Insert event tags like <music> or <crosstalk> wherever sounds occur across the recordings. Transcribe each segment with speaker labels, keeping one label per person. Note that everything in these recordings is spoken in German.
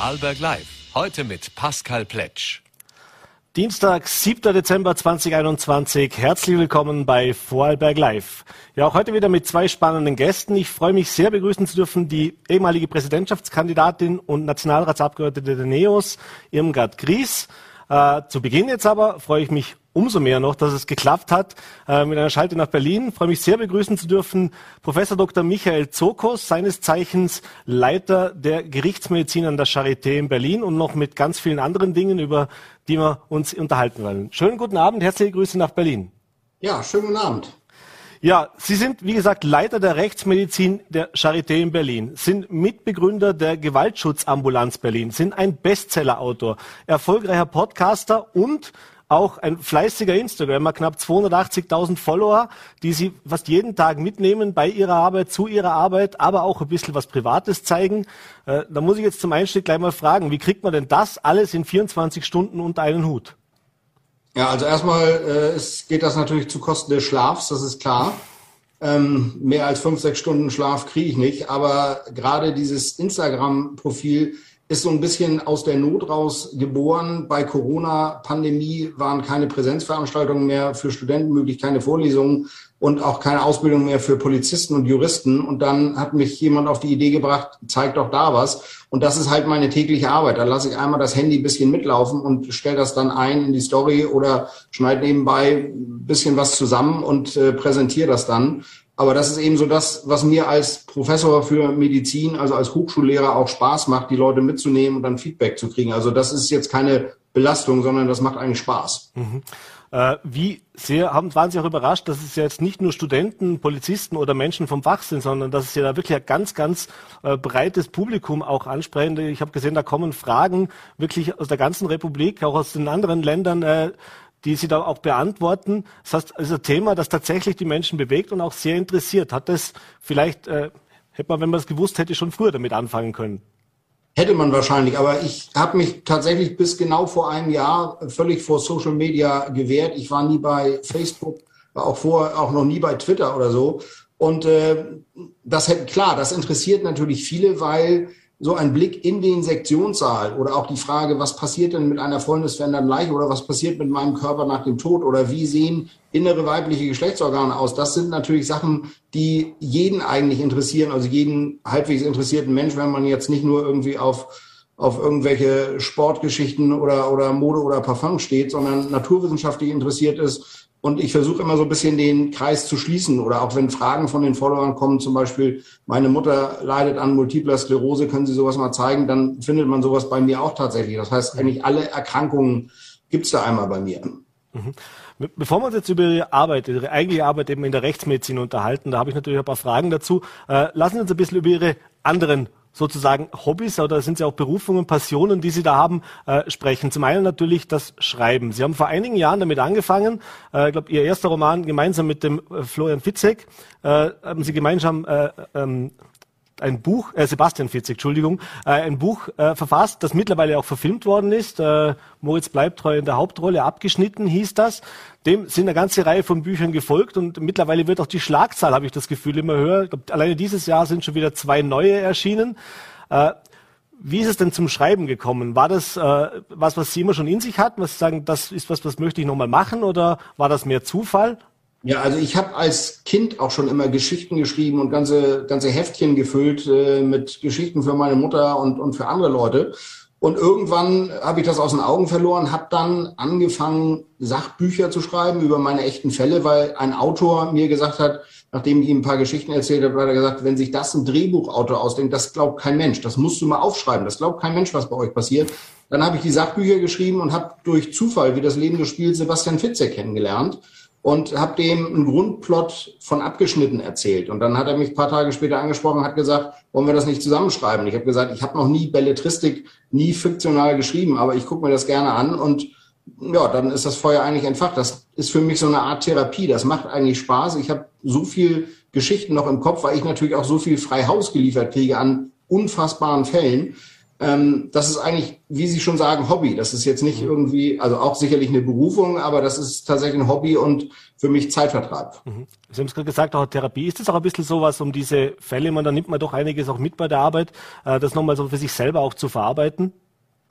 Speaker 1: Vorarlberg Live. Heute mit Pascal Pletsch.
Speaker 2: Dienstag, 7. Dezember 2021. Herzlich willkommen bei Vorarlberg Live. Ja, auch heute wieder mit zwei spannenden Gästen. Ich freue mich sehr begrüßen zu dürfen die ehemalige Präsidentschaftskandidatin und Nationalratsabgeordnete der NEOS, Irmgard Gries. Äh, zu Beginn jetzt aber freue ich mich umso mehr noch, dass es geklappt hat äh, mit einer Schalte nach Berlin. Ich freue mich sehr begrüßen zu dürfen Professor Dr. Michael Zokos, seines Zeichens Leiter der Gerichtsmedizin an der Charité in Berlin und noch mit ganz vielen anderen Dingen, über die wir uns unterhalten wollen. Schönen guten Abend, herzliche Grüße nach Berlin.
Speaker 3: Ja, schönen guten Abend.
Speaker 2: Ja, Sie sind, wie gesagt, Leiter der Rechtsmedizin der Charité in Berlin, sind Mitbegründer der Gewaltschutzambulanz Berlin, sind ein Bestsellerautor, erfolgreicher Podcaster und auch ein fleißiger Instagrammer, knapp 280.000 Follower, die Sie fast jeden Tag mitnehmen bei Ihrer Arbeit, zu Ihrer Arbeit, aber auch ein bisschen was Privates zeigen. Äh, da muss ich jetzt zum Einstieg gleich mal fragen, wie kriegt man denn das alles in 24 Stunden unter einen Hut?
Speaker 3: Ja, also erstmal äh, ist, geht das natürlich zu Kosten des Schlafs, das ist klar. Ähm, mehr als fünf, sechs Stunden Schlaf kriege ich nicht. Aber gerade dieses Instagram-Profil ist so ein bisschen aus der Not raus geboren. Bei Corona-Pandemie waren keine Präsenzveranstaltungen mehr für Studenten möglich, keine Vorlesungen und auch keine Ausbildung mehr für Polizisten und Juristen. Und dann hat mich jemand auf die Idee gebracht, zeig doch da was. Und das ist halt meine tägliche Arbeit. Da lasse ich einmal das Handy ein bisschen mitlaufen und stelle das dann ein in die Story oder schneide nebenbei ein bisschen was zusammen und äh, präsentiere das dann. Aber das ist eben so das, was mir als Professor für Medizin, also als Hochschullehrer auch Spaß macht, die Leute mitzunehmen und dann Feedback zu kriegen. Also das ist jetzt keine Belastung, sondern das macht eigentlich Spaß. Mhm.
Speaker 2: Äh, wie sehr haben, waren Sie auch überrascht, dass es jetzt nicht nur Studenten, Polizisten oder Menschen vom Fach sind, sondern dass es ja da wirklich ein ganz, ganz äh, breites Publikum auch ansprechen. Ich habe gesehen, da kommen Fragen wirklich aus der ganzen Republik, auch aus den anderen Ländern, äh, die Sie da auch beantworten. Das heißt, es ist ein Thema, das tatsächlich die Menschen bewegt und auch sehr interessiert. Hat das vielleicht, äh, hätte man, wenn man es gewusst hätte, schon früher damit anfangen können?
Speaker 3: Hätte man wahrscheinlich, aber ich habe mich tatsächlich bis genau vor einem Jahr völlig vor Social Media gewehrt. Ich war nie bei Facebook, war auch vor, auch noch nie bei Twitter oder so. Und äh, das hätte klar, das interessiert natürlich viele, weil so ein Blick in den Sektionssaal oder auch die Frage, was passiert denn mit einer fäulnisverändernden Leiche oder was passiert mit meinem Körper nach dem Tod oder wie sehen innere weibliche Geschlechtsorgane aus, das sind natürlich Sachen, die jeden eigentlich interessieren, also jeden halbwegs interessierten Mensch, wenn man jetzt nicht nur irgendwie auf auf irgendwelche Sportgeschichten oder, oder Mode oder Parfum steht, sondern naturwissenschaftlich interessiert ist, und ich versuche immer so ein bisschen den Kreis zu schließen oder auch wenn Fragen von den Followern kommen, zum Beispiel, meine Mutter leidet an multipler Sklerose, können Sie sowas mal zeigen, dann findet man sowas bei mir auch tatsächlich. Das heißt, eigentlich alle Erkrankungen gibt's da einmal bei mir.
Speaker 2: Mhm. Bevor wir uns jetzt über Ihre Arbeit, Ihre eigentliche Arbeit eben in der Rechtsmedizin unterhalten, da habe ich natürlich ein paar Fragen dazu. Äh, lassen Sie uns ein bisschen über Ihre anderen sozusagen Hobbys oder sind Sie auch Berufungen, Passionen, die Sie da haben, äh, sprechen. Zum einen natürlich das Schreiben. Sie haben vor einigen Jahren damit angefangen. Äh, ich glaube, Ihr erster Roman gemeinsam mit dem äh, Florian Fitzek äh, haben Sie gemeinsam äh, ähm, ein Buch, äh, Sebastian Fitzek, Entschuldigung, äh, ein Buch äh, verfasst, das mittlerweile auch verfilmt worden ist. Äh, Moritz Bleibtreu in der Hauptrolle, abgeschnitten hieß das. Dem sind eine ganze Reihe von Büchern gefolgt und mittlerweile wird auch die Schlagzahl, habe ich das Gefühl, immer höher. Glaub, alleine dieses Jahr sind schon wieder zwei neue erschienen. Äh, wie ist es denn zum Schreiben gekommen? War das äh, was, was Sie immer schon in sich hatten, was Sie sagen, das ist was, was möchte ich nochmal machen oder war das mehr Zufall?
Speaker 3: Ja, also ich habe als Kind auch schon immer Geschichten geschrieben und ganze, ganze Heftchen gefüllt äh, mit Geschichten für meine Mutter und, und für andere Leute. Und irgendwann habe ich das aus den Augen verloren, habe dann angefangen, Sachbücher zu schreiben über meine echten Fälle, weil ein Autor mir gesagt hat, nachdem ich ihm ein paar Geschichten erzählt habe, hat er gesagt, wenn sich das ein Drehbuchautor ausdenkt, das glaubt kein Mensch. Das musst du mal aufschreiben. Das glaubt kein Mensch, was bei euch passiert. Dann habe ich die Sachbücher geschrieben und habe durch Zufall, wie das Leben so spielt, Sebastian Fitzek kennengelernt und habe dem einen Grundplot von abgeschnitten erzählt. Und dann hat er mich paar Tage später angesprochen, hat gesagt, wollen wir das nicht zusammenschreiben? Ich habe gesagt, ich habe noch nie Belletristik, nie fiktional geschrieben, aber ich gucke mir das gerne an und ja, dann ist das Feuer eigentlich entfacht. Das ist für mich so eine Art Therapie. Das macht eigentlich Spaß. Ich habe so viel Geschichten noch im Kopf, weil ich natürlich auch so viel frei Haus geliefert kriege an unfassbaren Fällen ähm, das ist eigentlich, wie Sie schon sagen, Hobby. Das ist jetzt nicht irgendwie, also auch sicherlich eine Berufung, aber das ist tatsächlich ein Hobby und für mich Zeitvertreib.
Speaker 2: Mhm. Sie haben es gerade gesagt, auch Therapie. Ist das auch ein bisschen sowas, um diese Fälle, man, da nimmt man doch einiges auch mit bei der Arbeit, äh, das nochmal so für sich selber auch zu verarbeiten?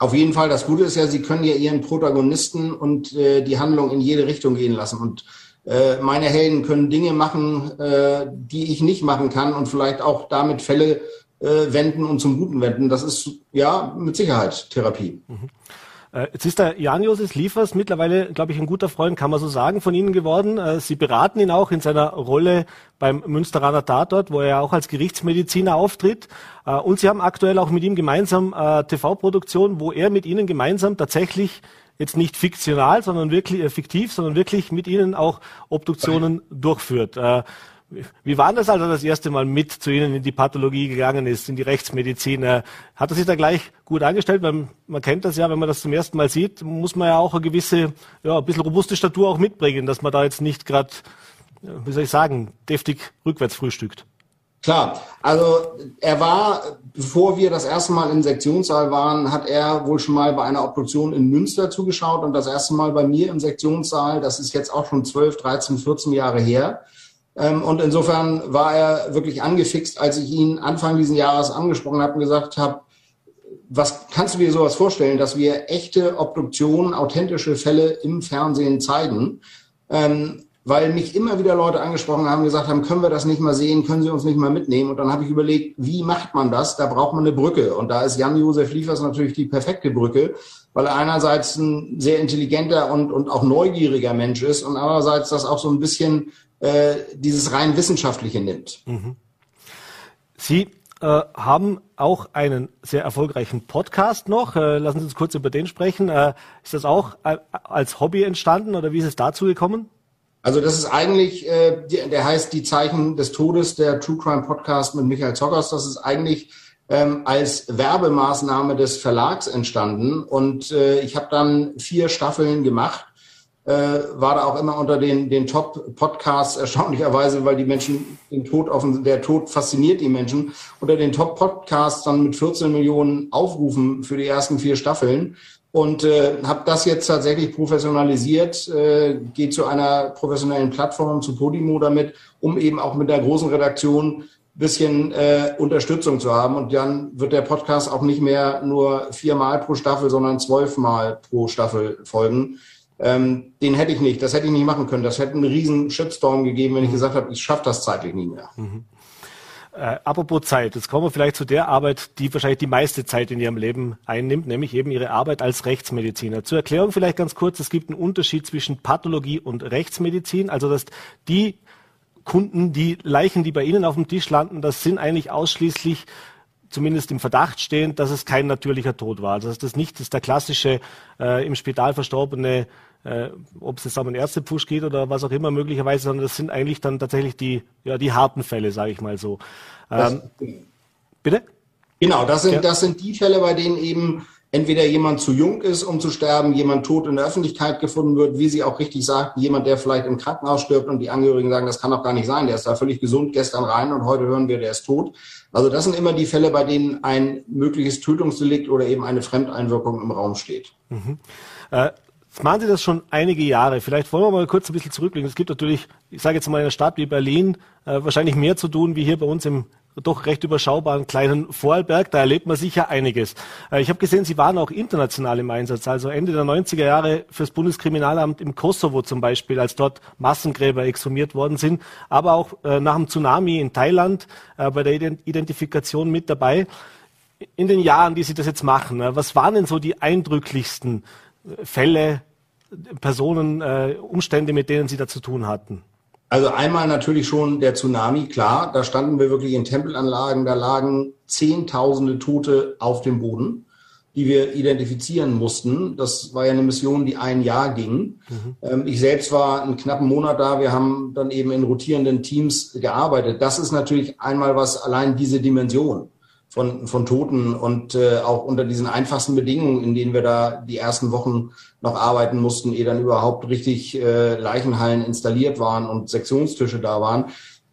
Speaker 3: Auf jeden Fall. Das Gute ist ja, Sie können ja Ihren Protagonisten und äh, die Handlung in jede Richtung gehen lassen. Und äh, meine Helden können Dinge machen, äh, die ich nicht machen kann und vielleicht auch damit Fälle äh, wenden und zum Guten wenden. Das ist ja mit Sicherheit Therapie. Mhm.
Speaker 2: Äh, jetzt ist der Jan-Josef Liefers mittlerweile, glaube ich, ein guter Freund, kann man so sagen, von Ihnen geworden. Äh, Sie beraten ihn auch in seiner Rolle beim Münsteraner Tatort, wo er auch als Gerichtsmediziner auftritt. Äh, und Sie haben aktuell auch mit ihm gemeinsam TV-Produktion, wo er mit Ihnen gemeinsam tatsächlich jetzt nicht fiktional, sondern wirklich äh, fiktiv, sondern wirklich mit Ihnen auch Obduktionen durchführt. Wie war das, als er das erste Mal mit zu Ihnen in die Pathologie gegangen ist, in die Rechtsmedizin? Hat er sich da gleich gut angestellt? Weil man kennt das ja, wenn man das zum ersten Mal sieht, muss man ja auch eine gewisse, ja, ein bisschen robuste Statur auch mitbringen, dass man da jetzt nicht gerade, wie soll ich sagen, deftig rückwärts frühstückt.
Speaker 3: Klar, also er war, bevor wir das erste Mal im Sektionssaal waren, hat er wohl schon mal bei einer Obduktion in Münster zugeschaut und das erste Mal bei mir im Sektionssaal, das ist jetzt auch schon 12, 13, 14 Jahre her. Ähm, und insofern war er wirklich angefixt, als ich ihn Anfang dieses Jahres angesprochen habe und gesagt habe, was kannst du dir sowas vorstellen, dass wir echte Obduktionen, authentische Fälle im Fernsehen zeigen? Ähm, weil mich immer wieder Leute angesprochen haben, gesagt haben, können wir das nicht mal sehen, können Sie uns nicht mal mitnehmen? Und dann habe ich überlegt, wie macht man das? Da braucht man eine Brücke. Und da ist Jan-Josef Liefers natürlich die perfekte Brücke, weil er einerseits ein sehr intelligenter und, und auch neugieriger Mensch ist und andererseits das auch so ein bisschen äh, dieses rein wissenschaftliche nimmt. Mhm.
Speaker 2: Sie äh, haben auch einen sehr erfolgreichen Podcast noch. Äh, lassen Sie uns kurz über den sprechen. Äh, ist das auch äh, als Hobby entstanden oder wie ist es dazu gekommen?
Speaker 3: Also das ist eigentlich, der heißt Die Zeichen des Todes, der True Crime Podcast mit Michael Zockers. Das ist eigentlich ähm, als Werbemaßnahme des Verlags entstanden. Und äh, ich habe dann vier Staffeln gemacht. Äh, war da auch immer unter den, den Top-Podcasts, erstaunlicherweise, weil die Menschen den Tod offen, der Tod fasziniert die Menschen, unter den Top-Podcasts dann mit 14 Millionen Aufrufen für die ersten vier Staffeln und äh, habe das jetzt tatsächlich professionalisiert, äh, gehe zu einer professionellen Plattform, zu Podimo damit, um eben auch mit der großen Redaktion bisschen äh, Unterstützung zu haben. Und dann wird der Podcast auch nicht mehr nur viermal pro Staffel, sondern zwölfmal pro Staffel folgen. Ähm, den hätte ich nicht, das hätte ich nicht machen können. Das hätte einen riesen Shitstorm gegeben, wenn ich gesagt habe, ich schaffe das zeitlich nie mehr. Mhm.
Speaker 2: Äh, apropos Zeit, jetzt kommen wir vielleicht zu der Arbeit, die wahrscheinlich die meiste Zeit in Ihrem Leben einnimmt, nämlich eben Ihre Arbeit als Rechtsmediziner. Zur Erklärung vielleicht ganz kurz, es gibt einen Unterschied zwischen Pathologie und Rechtsmedizin, also dass die Kunden, die Leichen, die bei Ihnen auf dem Tisch landen, das sind eigentlich ausschließlich zumindest im Verdacht stehend, dass es kein natürlicher Tod war. Also dass das nicht ist der klassische äh, im Spital verstorbene äh, ob es jetzt um einen Ärztepfusch geht oder was auch immer möglicherweise, sondern das sind eigentlich dann tatsächlich die, ja, die harten Fälle, sage ich mal so. Ähm,
Speaker 3: bitte? Genau, das sind, ja. das sind die Fälle, bei denen eben entweder jemand zu jung ist, um zu sterben, jemand tot in der Öffentlichkeit gefunden wird, wie Sie auch richtig sagt, jemand, der vielleicht im Krankenhaus stirbt und die Angehörigen sagen, das kann doch gar nicht sein, der ist da völlig gesund gestern rein und heute hören wir, der ist tot. Also das sind immer die Fälle, bei denen ein mögliches Tötungsdelikt oder eben eine Fremdeinwirkung im Raum steht. Mhm.
Speaker 2: Äh, machen Sie das schon einige Jahre. Vielleicht wollen wir mal kurz ein bisschen zurückblicken. Es gibt natürlich, ich sage jetzt mal in einer Stadt wie Berlin, äh, wahrscheinlich mehr zu tun wie hier bei uns im doch recht überschaubaren kleinen Vorarlberg. Da erlebt man sicher einiges. Äh, ich habe gesehen, Sie waren auch international im Einsatz. Also Ende der 90er Jahre fürs Bundeskriminalamt im Kosovo zum Beispiel, als dort Massengräber exhumiert worden sind. Aber auch äh, nach dem Tsunami in Thailand äh, bei der Identifikation mit dabei. In den Jahren, die Sie das jetzt machen, äh, was waren denn so die eindrücklichsten Fälle, Personen, äh, Umstände, mit denen Sie da zu tun hatten?
Speaker 3: Also einmal natürlich schon der Tsunami, klar. Da standen wir wirklich in Tempelanlagen, da lagen Zehntausende Tote auf dem Boden, die wir identifizieren mussten. Das war ja eine Mission, die ein Jahr ging. Mhm. Ähm, ich selbst war einen knappen Monat da. Wir haben dann eben in rotierenden Teams gearbeitet. Das ist natürlich einmal was, allein diese Dimension von, von Toten und äh, auch unter diesen einfachsten Bedingungen, in denen wir da die ersten Wochen noch arbeiten mussten, ehe dann überhaupt richtig äh, Leichenhallen installiert waren und Sektionstische da waren.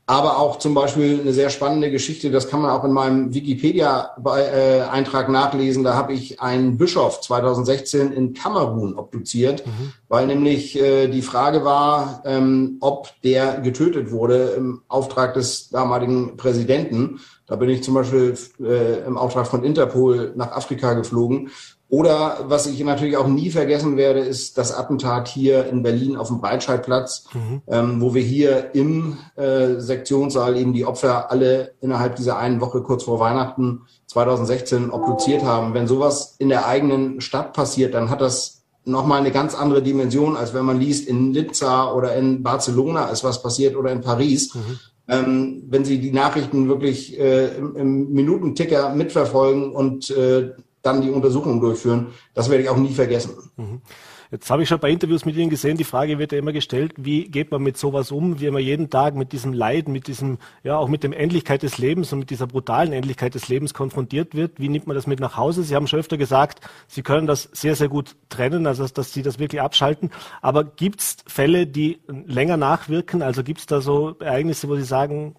Speaker 3: Aber auch zum Beispiel eine sehr spannende Geschichte, das kann man auch in meinem Wikipedia-Eintrag nachlesen. Da habe ich einen Bischof 2016 in Kamerun obduziert, mhm. weil nämlich äh, die Frage war, ähm, ob der getötet wurde im Auftrag des damaligen Präsidenten. Da bin ich zum Beispiel äh, im Auftrag von Interpol nach Afrika geflogen oder was ich natürlich auch nie vergessen werde, ist das Attentat hier in Berlin auf dem Breitscheidplatz, mhm. ähm, wo wir hier im äh, Sektionssaal eben die Opfer alle innerhalb dieser einen Woche kurz vor Weihnachten 2016 obduziert haben. Wenn sowas in der eigenen Stadt passiert, dann hat das nochmal eine ganz andere Dimension, als wenn man liest, in Nizza oder in Barcelona ist was passiert oder in Paris. Mhm. Ähm, wenn Sie die Nachrichten wirklich äh, im, im Minutenticker mitverfolgen und äh, dann die Untersuchung durchführen. Das werde ich auch nie vergessen.
Speaker 2: Mhm. Jetzt habe ich schon bei Interviews mit Ihnen gesehen, die Frage wird ja immer gestellt, wie geht man mit sowas um, wie man jeden Tag mit diesem Leid, mit diesem, ja, auch mit dem Endlichkeit des Lebens und mit dieser brutalen Endlichkeit des Lebens konfrontiert wird. Wie nimmt man das mit nach Hause? Sie haben schon öfter gesagt, Sie können das sehr, sehr gut trennen, also dass Sie das wirklich abschalten. Aber gibt es Fälle, die länger nachwirken? Also gibt es da so Ereignisse, wo Sie sagen,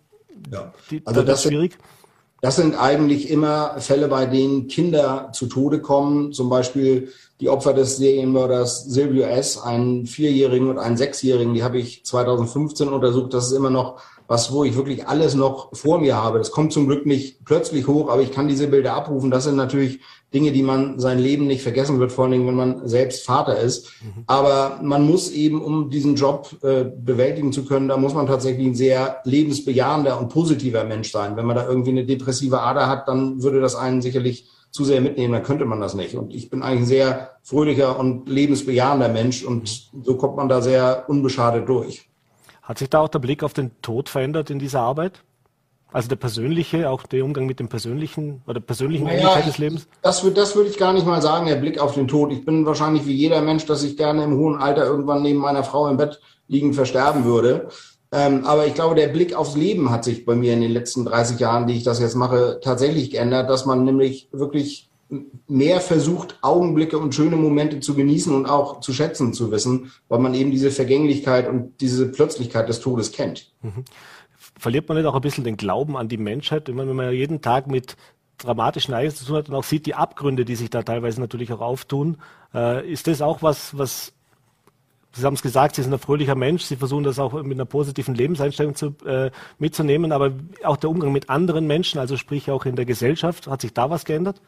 Speaker 3: ja. die, also das ist schwierig? Sind das sind eigentlich immer Fälle, bei denen Kinder zu Tode kommen. Zum Beispiel die Opfer des Serienmörders Silvio S., einen Vierjährigen und einen Sechsjährigen, die habe ich 2015 untersucht. Das ist immer noch was, wo ich wirklich alles noch vor mir habe. Das kommt zum Glück nicht plötzlich hoch, aber ich kann diese Bilder abrufen. Das sind natürlich Dinge, die man sein Leben nicht vergessen wird, vor allen Dingen, wenn man selbst Vater ist. Mhm. Aber man muss eben, um diesen Job äh, bewältigen zu können, da muss man tatsächlich ein sehr lebensbejahender und positiver Mensch sein. Wenn man da irgendwie eine depressive Ader hat, dann würde das einen sicherlich zu sehr mitnehmen, dann könnte man das nicht. Und ich bin eigentlich ein sehr fröhlicher und lebensbejahender Mensch und so kommt man da sehr unbeschadet durch.
Speaker 2: Hat sich da auch der Blick auf den Tod verändert in dieser Arbeit? Also der persönliche, auch der Umgang mit dem persönlichen oder persönlichen naja, des Lebens?
Speaker 3: Das, das würde ich gar nicht mal sagen, der Blick auf den Tod. Ich bin wahrscheinlich wie jeder Mensch, dass ich gerne im hohen Alter irgendwann neben meiner Frau im Bett liegen versterben würde. Ähm, aber ich glaube, der Blick aufs Leben hat sich bei mir in den letzten 30 Jahren, die ich das jetzt mache, tatsächlich geändert, dass man nämlich wirklich mehr versucht, Augenblicke und schöne Momente zu genießen und auch zu schätzen zu wissen, weil man eben diese Vergänglichkeit und diese Plötzlichkeit des Todes kennt. Mhm.
Speaker 2: Verliert man nicht auch ein bisschen den Glauben an die Menschheit, wenn man, wenn man jeden Tag mit dramatischen Ereignissen zu tun hat und auch sieht die Abgründe, die sich da teilweise natürlich auch auftun. Äh, ist das auch was, was Sie haben es gesagt, Sie sind ein fröhlicher Mensch, Sie versuchen das auch mit einer positiven Lebenseinstellung zu, äh, mitzunehmen, aber auch der Umgang mit anderen Menschen, also sprich auch in der Gesellschaft, hat sich da was geändert?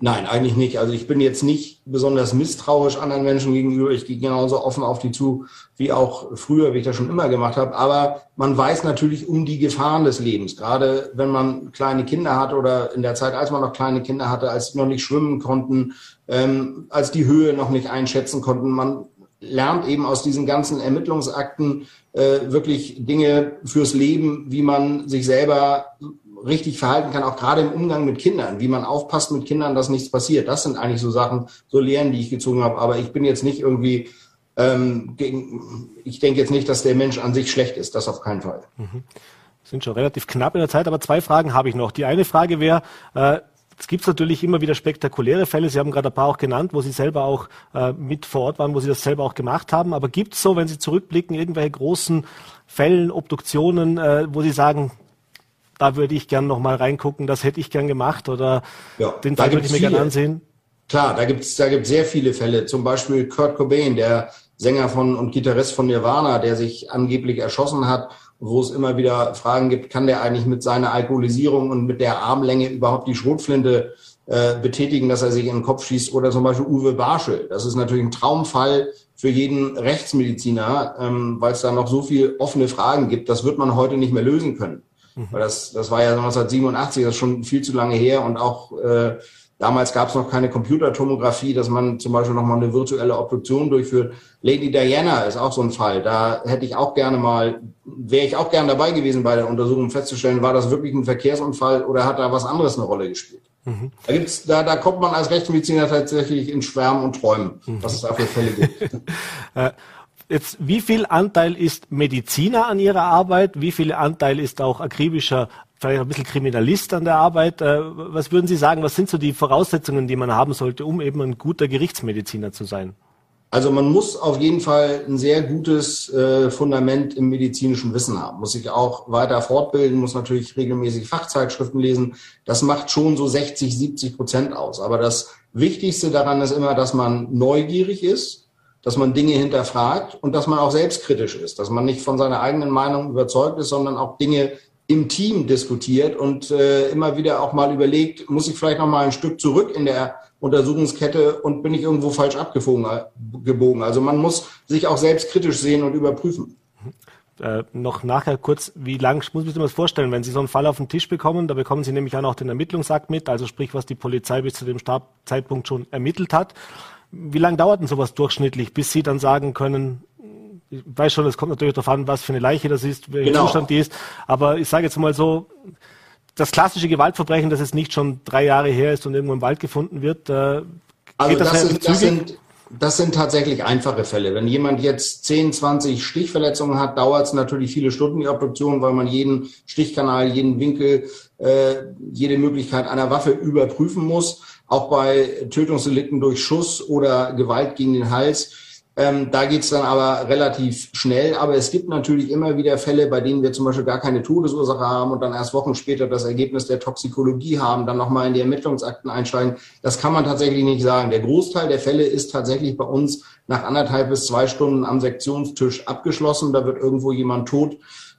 Speaker 3: Nein, eigentlich nicht. Also ich bin jetzt nicht besonders misstrauisch anderen Menschen gegenüber. Ich gehe genauso offen auf die zu, wie auch früher, wie ich das schon immer gemacht habe. Aber man weiß natürlich um die Gefahren des Lebens. Gerade wenn man kleine Kinder hat oder in der Zeit, als man noch kleine Kinder hatte, als sie noch nicht schwimmen konnten, ähm, als die Höhe noch nicht einschätzen konnten. Man lernt eben aus diesen ganzen Ermittlungsakten äh, wirklich Dinge fürs Leben, wie man sich selber richtig verhalten kann, auch gerade im Umgang mit Kindern, wie man aufpasst mit Kindern, dass nichts passiert. Das sind eigentlich so Sachen, so Lehren, die ich gezogen habe. Aber ich bin jetzt nicht irgendwie ähm, gegen, ich denke jetzt nicht, dass der Mensch an sich schlecht ist. Das auf keinen Fall. Mhm.
Speaker 2: Sind schon relativ knapp in der Zeit, aber zwei Fragen habe ich noch. Die eine Frage wäre, äh, es gibt natürlich immer wieder spektakuläre Fälle. Sie haben gerade ein paar auch genannt, wo Sie selber auch äh, mit vor Ort waren, wo Sie das selber auch gemacht haben. Aber gibt es so, wenn Sie zurückblicken, irgendwelche großen Fällen, Obduktionen, äh, wo Sie sagen, da würde ich gern noch mal reingucken, das hätte ich gern gemacht oder ja, den Fall würde ich mir gerne ansehen?
Speaker 3: Klar, da gibt es da gibt's sehr viele Fälle. Zum Beispiel Kurt Cobain, der Sänger von und Gitarrist von Nirvana, der sich angeblich erschossen hat, wo es immer wieder Fragen gibt, kann der eigentlich mit seiner Alkoholisierung und mit der Armlänge überhaupt die Schrotflinte äh, betätigen, dass er sich in den Kopf schießt? Oder zum Beispiel Uwe Barschel. Das ist natürlich ein Traumfall für jeden Rechtsmediziner, ähm, weil es da noch so viele offene Fragen gibt. Das wird man heute nicht mehr lösen können. Mhm. Weil das, das war ja 1987, das ist schon viel zu lange her und auch äh, damals gab es noch keine Computertomographie, dass man zum Beispiel nochmal eine virtuelle Obduktion durchführt. Lady Diana ist auch so ein Fall. Da hätte ich auch gerne mal, wäre ich auch gerne dabei gewesen bei der Untersuchung, um festzustellen, war das wirklich ein Verkehrsunfall oder hat da was anderes eine Rolle gespielt. Mhm. Da gibt's, da, da kommt man als Rechtsmediziner tatsächlich in Schwärmen und Träumen, mhm. was es da für Fälle gibt. <laughs> <laughs>
Speaker 2: Jetzt, wie viel Anteil ist Mediziner an Ihrer Arbeit? Wie viel Anteil ist auch akribischer, vielleicht ein bisschen Kriminalist an der Arbeit? Äh, was würden Sie sagen, was sind so die Voraussetzungen, die man haben sollte, um eben ein guter Gerichtsmediziner zu sein?
Speaker 3: Also man muss auf jeden Fall ein sehr gutes äh, Fundament im medizinischen Wissen haben, muss sich auch weiter fortbilden, muss natürlich regelmäßig Fachzeitschriften lesen. Das macht schon so 60, 70 Prozent aus. Aber das Wichtigste daran ist immer, dass man neugierig ist, dass man Dinge hinterfragt und dass man auch selbstkritisch ist, dass man nicht von seiner eigenen Meinung überzeugt ist, sondern auch Dinge im Team diskutiert und äh, immer wieder auch mal überlegt, muss ich vielleicht noch mal ein Stück zurück in der Untersuchungskette und bin ich irgendwo falsch abgebogen. Also man muss sich auch selbstkritisch sehen und überprüfen.
Speaker 2: Äh, noch nachher kurz, wie lang muss man sich das vorstellen, wenn Sie so einen Fall auf den Tisch bekommen, da bekommen Sie nämlich auch noch den Ermittlungsakt mit, also sprich, was die Polizei bis zu dem Startzeitpunkt schon ermittelt hat. Wie lange dauert denn sowas durchschnittlich, bis Sie dann sagen können, ich weiß schon, es kommt natürlich darauf an, was für eine Leiche das ist, welcher genau. Zustand die ist, aber ich sage jetzt mal so, das klassische Gewaltverbrechen, das jetzt nicht schon drei Jahre her ist und irgendwo im Wald gefunden wird, äh,
Speaker 3: also das, das, sind, das, sind, das sind tatsächlich einfache Fälle. Wenn jemand jetzt 10, 20 Stichverletzungen hat, dauert es natürlich viele Stunden die Obduktion, weil man jeden Stichkanal, jeden Winkel, äh, jede Möglichkeit einer Waffe überprüfen muss. Auch bei Tötungsdelikten durch Schuss oder Gewalt gegen den Hals ähm, da geht's dann aber relativ schnell. Aber es gibt natürlich immer wieder Fälle, bei denen wir zum Beispiel gar keine Todesursache haben und dann erst Wochen später das Ergebnis der Toxikologie haben, dann nochmal in die Ermittlungsakten einsteigen. Das kann man tatsächlich nicht sagen. Der Großteil der Fälle ist tatsächlich bei uns nach anderthalb bis zwei Stunden am Sektionstisch abgeschlossen. Da wird irgendwo jemand tot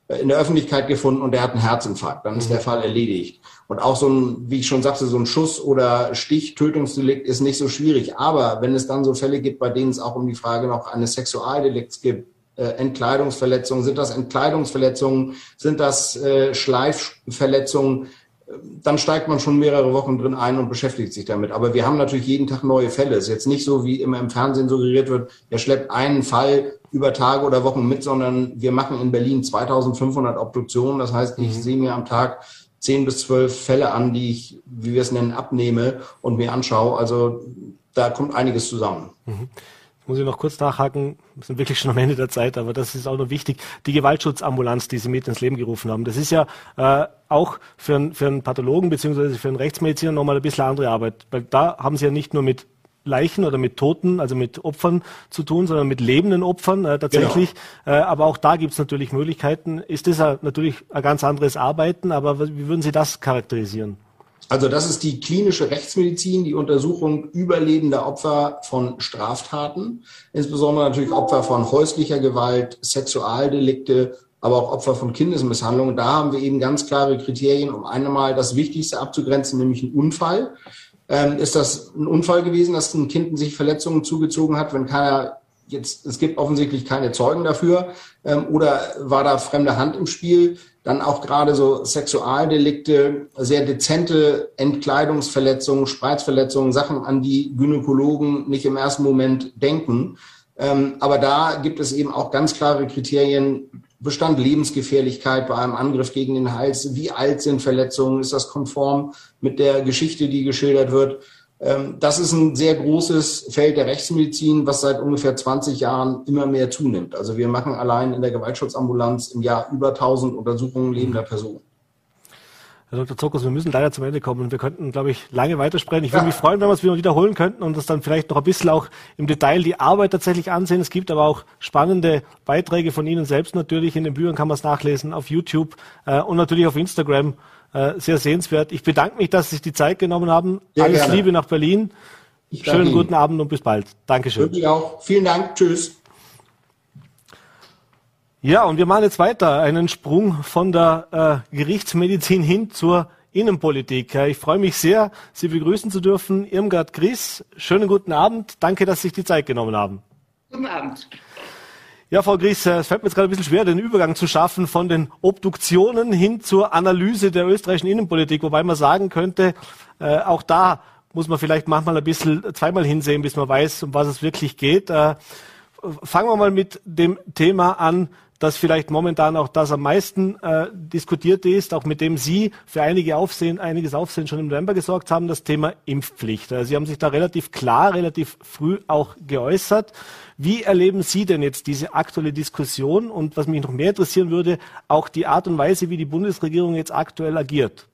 Speaker 3: äh, in der Öffentlichkeit gefunden und der hat einen Herzinfarkt. Dann ist mhm. der Fall erledigt. Und auch so ein, wie ich schon sagte, so ein Schuss- oder Stich-Tötungsdelikt ist nicht so schwierig. Aber wenn es dann so Fälle gibt, bei denen es auch um die Frage noch eines Sexualdelikts gibt, äh, Entkleidungsverletzungen, sind das Entkleidungsverletzungen, sind das äh, Schleifverletzungen, dann steigt man schon mehrere Wochen drin ein und beschäftigt sich damit. Aber wir haben natürlich jeden Tag neue Fälle. Es ist jetzt nicht so, wie immer im Fernsehen suggeriert wird, er schleppt einen Fall über Tage oder Wochen mit, sondern wir machen in Berlin 2500 Obduktionen. Das heißt, ich mhm. sehe mir am Tag zehn bis zwölf Fälle an, die ich, wie wir es nennen, abnehme und mir anschaue. Also da kommt einiges zusammen.
Speaker 2: Mhm. Muss ich noch kurz nachhaken, wir sind wirklich schon am Ende der Zeit, aber das ist auch noch wichtig. Die Gewaltschutzambulanz, die Sie mit ins Leben gerufen haben, das ist ja äh, auch für, einen, für einen Pathologen beziehungsweise für einen Rechtsmediziner nochmal ein bisschen andere Arbeit, weil da haben Sie ja nicht nur mit Leichen oder mit Toten, also mit Opfern zu tun, sondern mit lebenden Opfern äh, tatsächlich. Genau. Äh, aber auch da gibt es natürlich Möglichkeiten. Ist das a, natürlich ein ganz anderes Arbeiten, aber wie würden Sie das charakterisieren?
Speaker 3: Also das ist die klinische Rechtsmedizin, die Untersuchung überlebender Opfer von Straftaten, insbesondere natürlich Opfer von häuslicher Gewalt, Sexualdelikte, aber auch Opfer von Kindesmisshandlungen. Da haben wir eben ganz klare Kriterien, um einmal das Wichtigste abzugrenzen, nämlich einen Unfall. Ähm, ist das ein Unfall gewesen, dass ein Kind sich Verletzungen zugezogen hat, wenn keiner jetzt, es gibt offensichtlich keine Zeugen dafür, ähm, oder war da fremde Hand im Spiel? Dann auch gerade so Sexualdelikte, sehr dezente Entkleidungsverletzungen, Spreizverletzungen, Sachen, an die Gynäkologen nicht im ersten Moment denken. Ähm, aber da gibt es eben auch ganz klare Kriterien, Bestand Lebensgefährlichkeit bei einem Angriff gegen den Hals? Wie alt sind Verletzungen? Ist das konform mit der Geschichte, die geschildert wird? Ähm, das ist ein sehr großes Feld der Rechtsmedizin, was seit ungefähr 20 Jahren immer mehr zunimmt. Also wir machen allein in der Gewaltschutzambulanz im Jahr über 1000 Untersuchungen lebender Personen.
Speaker 2: Herr Dr. Zokus, wir müssen leider zum Ende kommen. Wir könnten, glaube ich, lange weitersprechen. Ich würde ja. mich freuen, wenn wir es wieder wiederholen könnten und das dann vielleicht noch ein bisschen auch im Detail die Arbeit tatsächlich ansehen. Es gibt aber auch spannende Beiträge von Ihnen selbst natürlich. In den Büchern kann man es nachlesen, auf YouTube äh, und natürlich auf Instagram. Äh, sehr sehenswert. Ich bedanke mich, dass Sie sich die Zeit genommen haben. Sehr Alles gerne. Liebe nach Berlin. Schönen guten Abend und bis bald. Dankeschön.
Speaker 3: Wirklich auch. Vielen Dank. Tschüss.
Speaker 2: Ja, und wir machen jetzt weiter einen Sprung von der äh, Gerichtsmedizin hin zur Innenpolitik. Ich freue mich sehr, Sie begrüßen zu dürfen, Irmgard Gries. Schönen guten Abend. Danke, dass Sie sich die Zeit genommen haben.
Speaker 4: Guten Abend.
Speaker 2: Ja, Frau Gries, es fällt mir jetzt gerade ein bisschen schwer, den Übergang zu schaffen von den Obduktionen hin zur Analyse der österreichischen Innenpolitik, wobei man sagen könnte, äh, auch da muss man vielleicht manchmal ein bisschen zweimal hinsehen, bis man weiß, um was es wirklich geht. Äh, fangen wir mal mit dem Thema an, das vielleicht momentan auch das am meisten äh, diskutierte ist, auch mit dem Sie für einige Aufsehen, einiges Aufsehen schon im November gesorgt haben, das Thema Impfpflicht. Äh, Sie haben sich da relativ klar, relativ früh auch geäußert. Wie erleben Sie denn jetzt diese aktuelle Diskussion und was mich noch mehr interessieren würde, auch die Art und Weise, wie die Bundesregierung jetzt aktuell agiert?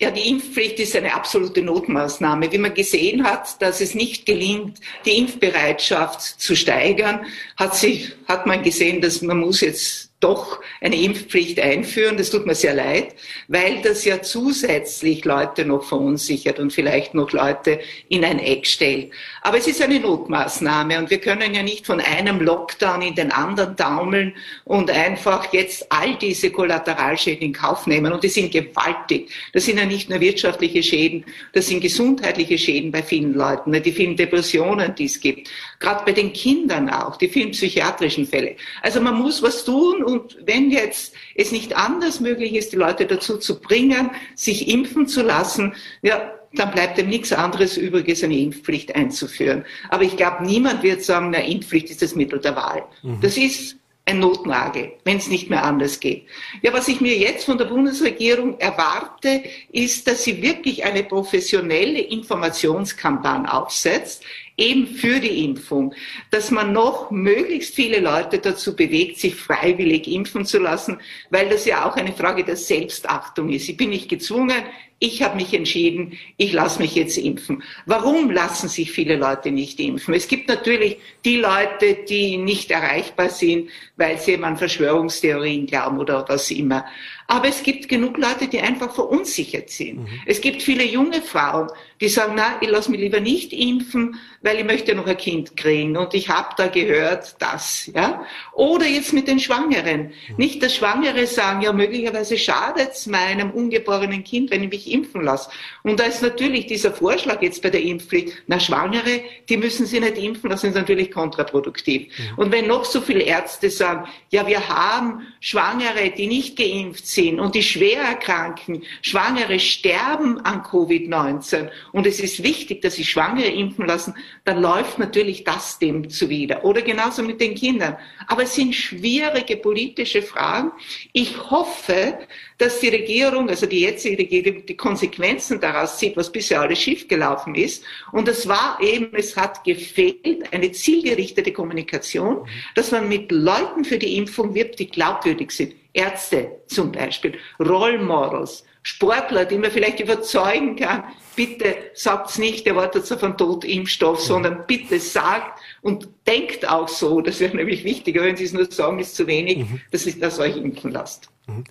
Speaker 4: Ja, die Impfpflicht ist eine absolute Notmaßnahme. Wie man gesehen hat, dass es nicht gelingt, die Impfbereitschaft zu steigern, hat, sich, hat man gesehen, dass man muss jetzt doch eine Impfpflicht einführen. Das tut mir sehr leid, weil das ja zusätzlich Leute noch verunsichert und vielleicht noch Leute in ein Eck stellt. Aber es ist eine Notmaßnahme und wir können ja nicht von einem Lockdown in den anderen taumeln und einfach jetzt all diese Kollateralschäden in Kauf nehmen. Und die sind gewaltig. Das sind ja nicht nur wirtschaftliche Schäden, das sind gesundheitliche Schäden bei vielen Leuten, die vielen Depressionen, die es gibt. Gerade bei den Kindern auch, die vielen psychiatrischen Fälle. Also man muss was tun und wenn jetzt es nicht anders möglich ist, die Leute dazu zu bringen, sich impfen zu lassen, ja, dann bleibt dem nichts anderes übrig, als eine Impfpflicht einzuführen. Aber ich glaube, niemand wird sagen, eine Impfpflicht ist das Mittel der Wahl. Mhm. Das ist ein Notnagel, wenn es nicht mehr anders geht. Ja, was ich mir jetzt von der Bundesregierung erwarte, ist, dass sie wirklich eine professionelle Informationskampagne aufsetzt, eben für die Impfung, dass man noch möglichst viele Leute dazu bewegt, sich freiwillig impfen zu lassen, weil das ja auch eine Frage der Selbstachtung ist. Ich bin nicht gezwungen, ich habe mich entschieden, ich lasse mich jetzt impfen. Warum lassen sich viele Leute nicht impfen? Es gibt natürlich die Leute, die nicht erreichbar sind, weil sie an Verschwörungstheorien glauben oder was immer. Aber es gibt genug Leute, die einfach verunsichert sind. Mhm. Es gibt viele junge Frauen, die sagen, na, ich lasse mich lieber nicht impfen, weil ich möchte noch ein Kind kriegen und ich habe da gehört das, ja. Oder jetzt mit den Schwangeren. Mhm. Nicht, dass Schwangere sagen, ja, möglicherweise schadet es meinem ungeborenen Kind, wenn ich mich impfen lasse. Und da ist natürlich dieser Vorschlag jetzt bei der Impfpflicht, na, Schwangere, die müssen sie nicht impfen, das ist natürlich kontraproduktiv. Mhm. Und wenn noch so viele Ärzte sagen, ja, wir haben Schwangere, die nicht geimpft sind, sind und die schwer erkranken, Schwangere sterben an Covid-19 und es ist wichtig, dass sie Schwangere impfen lassen, dann läuft natürlich das dem zuwider. Oder genauso mit den Kindern. Aber es sind schwierige politische Fragen. Ich hoffe, dass die Regierung, also die jetzige Regierung, die Konsequenzen daraus zieht, was bisher alles schiefgelaufen ist. Und das war eben, es hat gefehlt, eine zielgerichtete Kommunikation, dass man mit Leuten für die Impfung wirbt, die glaubwürdig sind. Ärzte zum Beispiel, Role Models, Sportler, die man vielleicht überzeugen kann, bitte sagt's nicht, ihr wartet auf einen Totimpfstoff, sondern bitte sagt und denkt auch so, das wäre nämlich wichtiger, wenn Sie es nur sagen, ist zu wenig, mhm. dass ihr das euch impfen lasst.
Speaker 2: Mhm.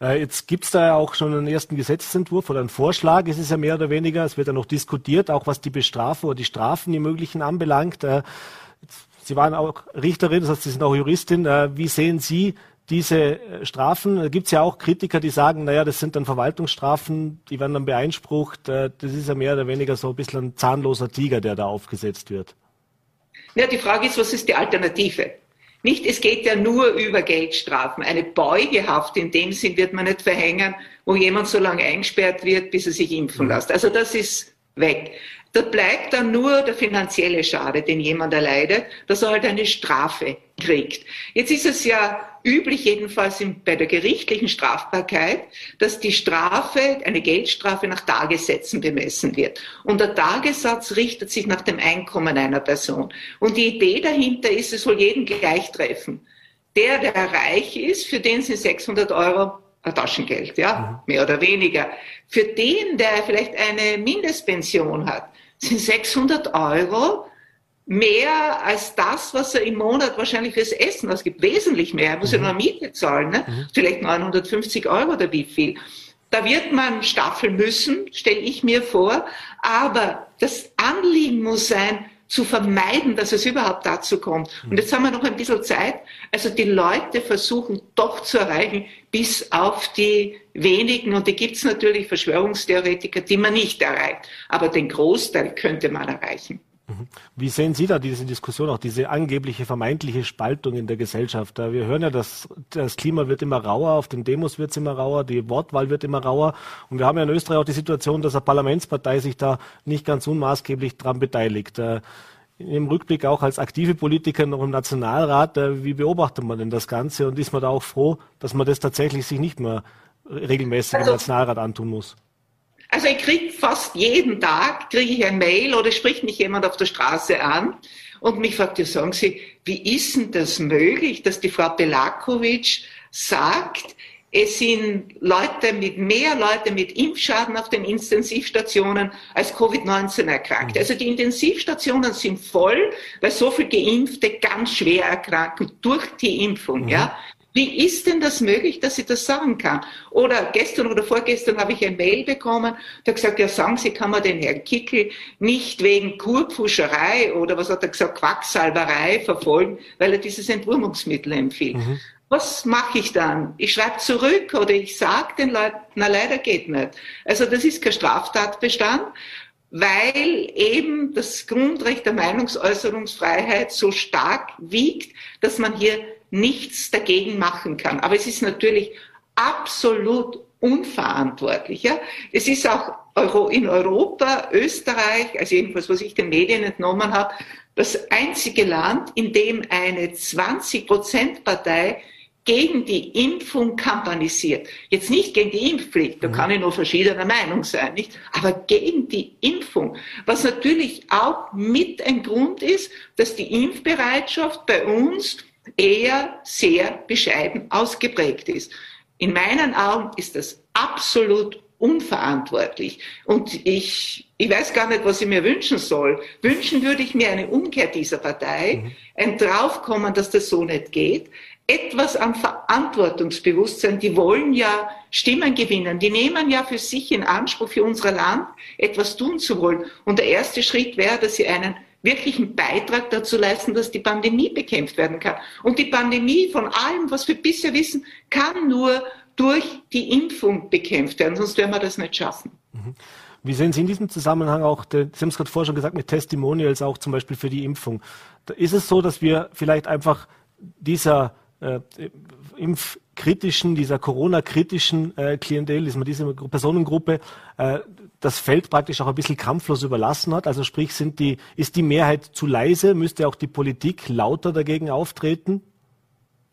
Speaker 2: Äh, jetzt gibt es da ja auch schon einen ersten Gesetzentwurf oder einen Vorschlag. Es ist ja mehr oder weniger, es wird ja noch diskutiert, auch was die Bestrafung oder die Strafen, die möglichen anbelangt. Äh, Sie waren auch Richterin, das heißt, Sie sind auch Juristin. Äh, wie sehen Sie diese äh, Strafen, da gibt es ja auch Kritiker, die sagen, naja, das sind dann Verwaltungsstrafen, die werden dann beeinsprucht. Äh, das ist ja mehr oder weniger so ein bisschen ein zahnloser Tiger, der da aufgesetzt wird.
Speaker 4: Ja, die Frage ist, was ist die Alternative? Nicht, es geht ja nur über Geldstrafen. Eine Beugehaft in dem Sinn wird man nicht verhängen, wo jemand so lange eingesperrt wird, bis er sich impfen mhm. lässt. Also das ist weg. Da bleibt dann nur der finanzielle Schade, den jemand erleidet, dass er halt eine Strafe kriegt. Jetzt ist es ja üblich, jedenfalls bei der gerichtlichen Strafbarkeit, dass die Strafe, eine Geldstrafe nach Tagessätzen bemessen wird. Und der Tagessatz richtet sich nach dem Einkommen einer Person. Und die Idee dahinter ist, es soll jeden gleich treffen. Der, der reich ist, für den sind 600 Euro Taschengeld, ja, mhm. mehr oder weniger. Für den, der vielleicht eine Mindestpension hat, sind 600 Euro mehr als das, was er im Monat wahrscheinlich fürs Essen ausgibt. Wesentlich mehr. Er muss mhm. ja nur Miete zahlen. Ne? Mhm. Vielleicht 950 Euro oder wie viel. Da wird man staffeln müssen, stelle ich mir vor. Aber das Anliegen muss sein, zu vermeiden, dass es überhaupt dazu kommt. Und mhm. jetzt haben wir noch ein bisschen Zeit. Also die Leute versuchen doch zu erreichen, bis auf die wenigen, und die gibt es natürlich Verschwörungstheoretiker, die man nicht erreicht. Aber den Großteil könnte man erreichen.
Speaker 2: Mhm. Wie sehen Sie da diese Diskussion, auch diese angebliche vermeintliche Spaltung in der Gesellschaft? Wir hören ja, dass das Klima wird immer rauer, auf den Demos wird es immer rauer, die Wortwahl wird immer rauer. Und wir haben ja in Österreich auch die Situation, dass eine Parlamentspartei sich da nicht ganz unmaßgeblich dran beteiligt. Äh, Im Rückblick auch als aktive Politiker noch im Nationalrat, äh, wie beobachtet man denn das Ganze und ist man da auch froh, dass man das tatsächlich sich nicht mehr regelmäßig also, im Nationalrat antun muss?
Speaker 4: Also ich kriege fast jeden Tag kriege ich ein Mail oder spricht mich jemand auf der Straße an und mich fragt, ja sagen Sie, wie ist denn das möglich, dass die Frau Belakovic sagt, es sind Leute mit mehr Leute mit Impfschaden auf den Intensivstationen als Covid-19 erkrankt. Mhm. Also die Intensivstationen sind voll, weil so viele Geimpfte ganz schwer erkranken durch die Impfung. Mhm. Ja, wie ist denn das möglich, dass ich das sagen kann? Oder gestern oder vorgestern habe ich ein Mail bekommen, der gesagt, ja sagen Sie, kann man den Herrn Kickel nicht wegen Kurpfuscherei oder was hat er gesagt, Quacksalberei verfolgen, weil er dieses Entwurmungsmittel empfiehlt. Mhm. Was mache ich dann? Ich schreibe zurück oder ich sage den Leuten, na leider geht nicht. Also das ist kein Straftatbestand, weil eben das Grundrecht der Meinungsäußerungsfreiheit so stark wiegt, dass man hier nichts dagegen machen kann. Aber es ist natürlich absolut unverantwortlich. Ja? Es ist auch Euro, in Europa, Österreich, also jedenfalls, was ich den Medien entnommen habe, das einzige Land, in dem eine 20-Prozent-Partei gegen die Impfung kampanisiert. Jetzt nicht gegen die Impfpflicht, da mhm. kann ich nur verschiedener Meinung sein, nicht? Aber gegen die Impfung. Was natürlich auch mit ein Grund ist, dass die Impfbereitschaft bei uns eher sehr bescheiden ausgeprägt ist. In meinen Augen ist das absolut unverantwortlich. Und ich, ich weiß gar nicht, was ich mir wünschen soll. Wünschen würde ich mir eine Umkehr dieser Partei, mhm. ein Draufkommen, dass das so nicht geht, etwas an Verantwortungsbewusstsein. Die wollen ja Stimmen gewinnen. Die nehmen ja für sich in Anspruch, für unser Land etwas tun zu wollen. Und der erste Schritt wäre, dass sie einen wirklichen Beitrag dazu leisten, dass die Pandemie bekämpft werden kann. Und die Pandemie von allem, was wir bisher wissen, kann nur durch die Impfung bekämpft werden, sonst werden wir das nicht schaffen.
Speaker 2: Mhm. Wie sehen Sie in diesem Zusammenhang auch, Sie haben es gerade vorher schon gesagt, mit Testimonials auch zum Beispiel für die Impfung. Ist es so, dass wir vielleicht einfach dieser äh, impfkritischen, dieser Corona-kritischen äh, Klientel, diese Personengruppe, äh, das Feld praktisch auch ein bisschen kampflos überlassen hat. Also sprich, sind die, ist die Mehrheit zu leise? Müsste auch die Politik lauter dagegen auftreten?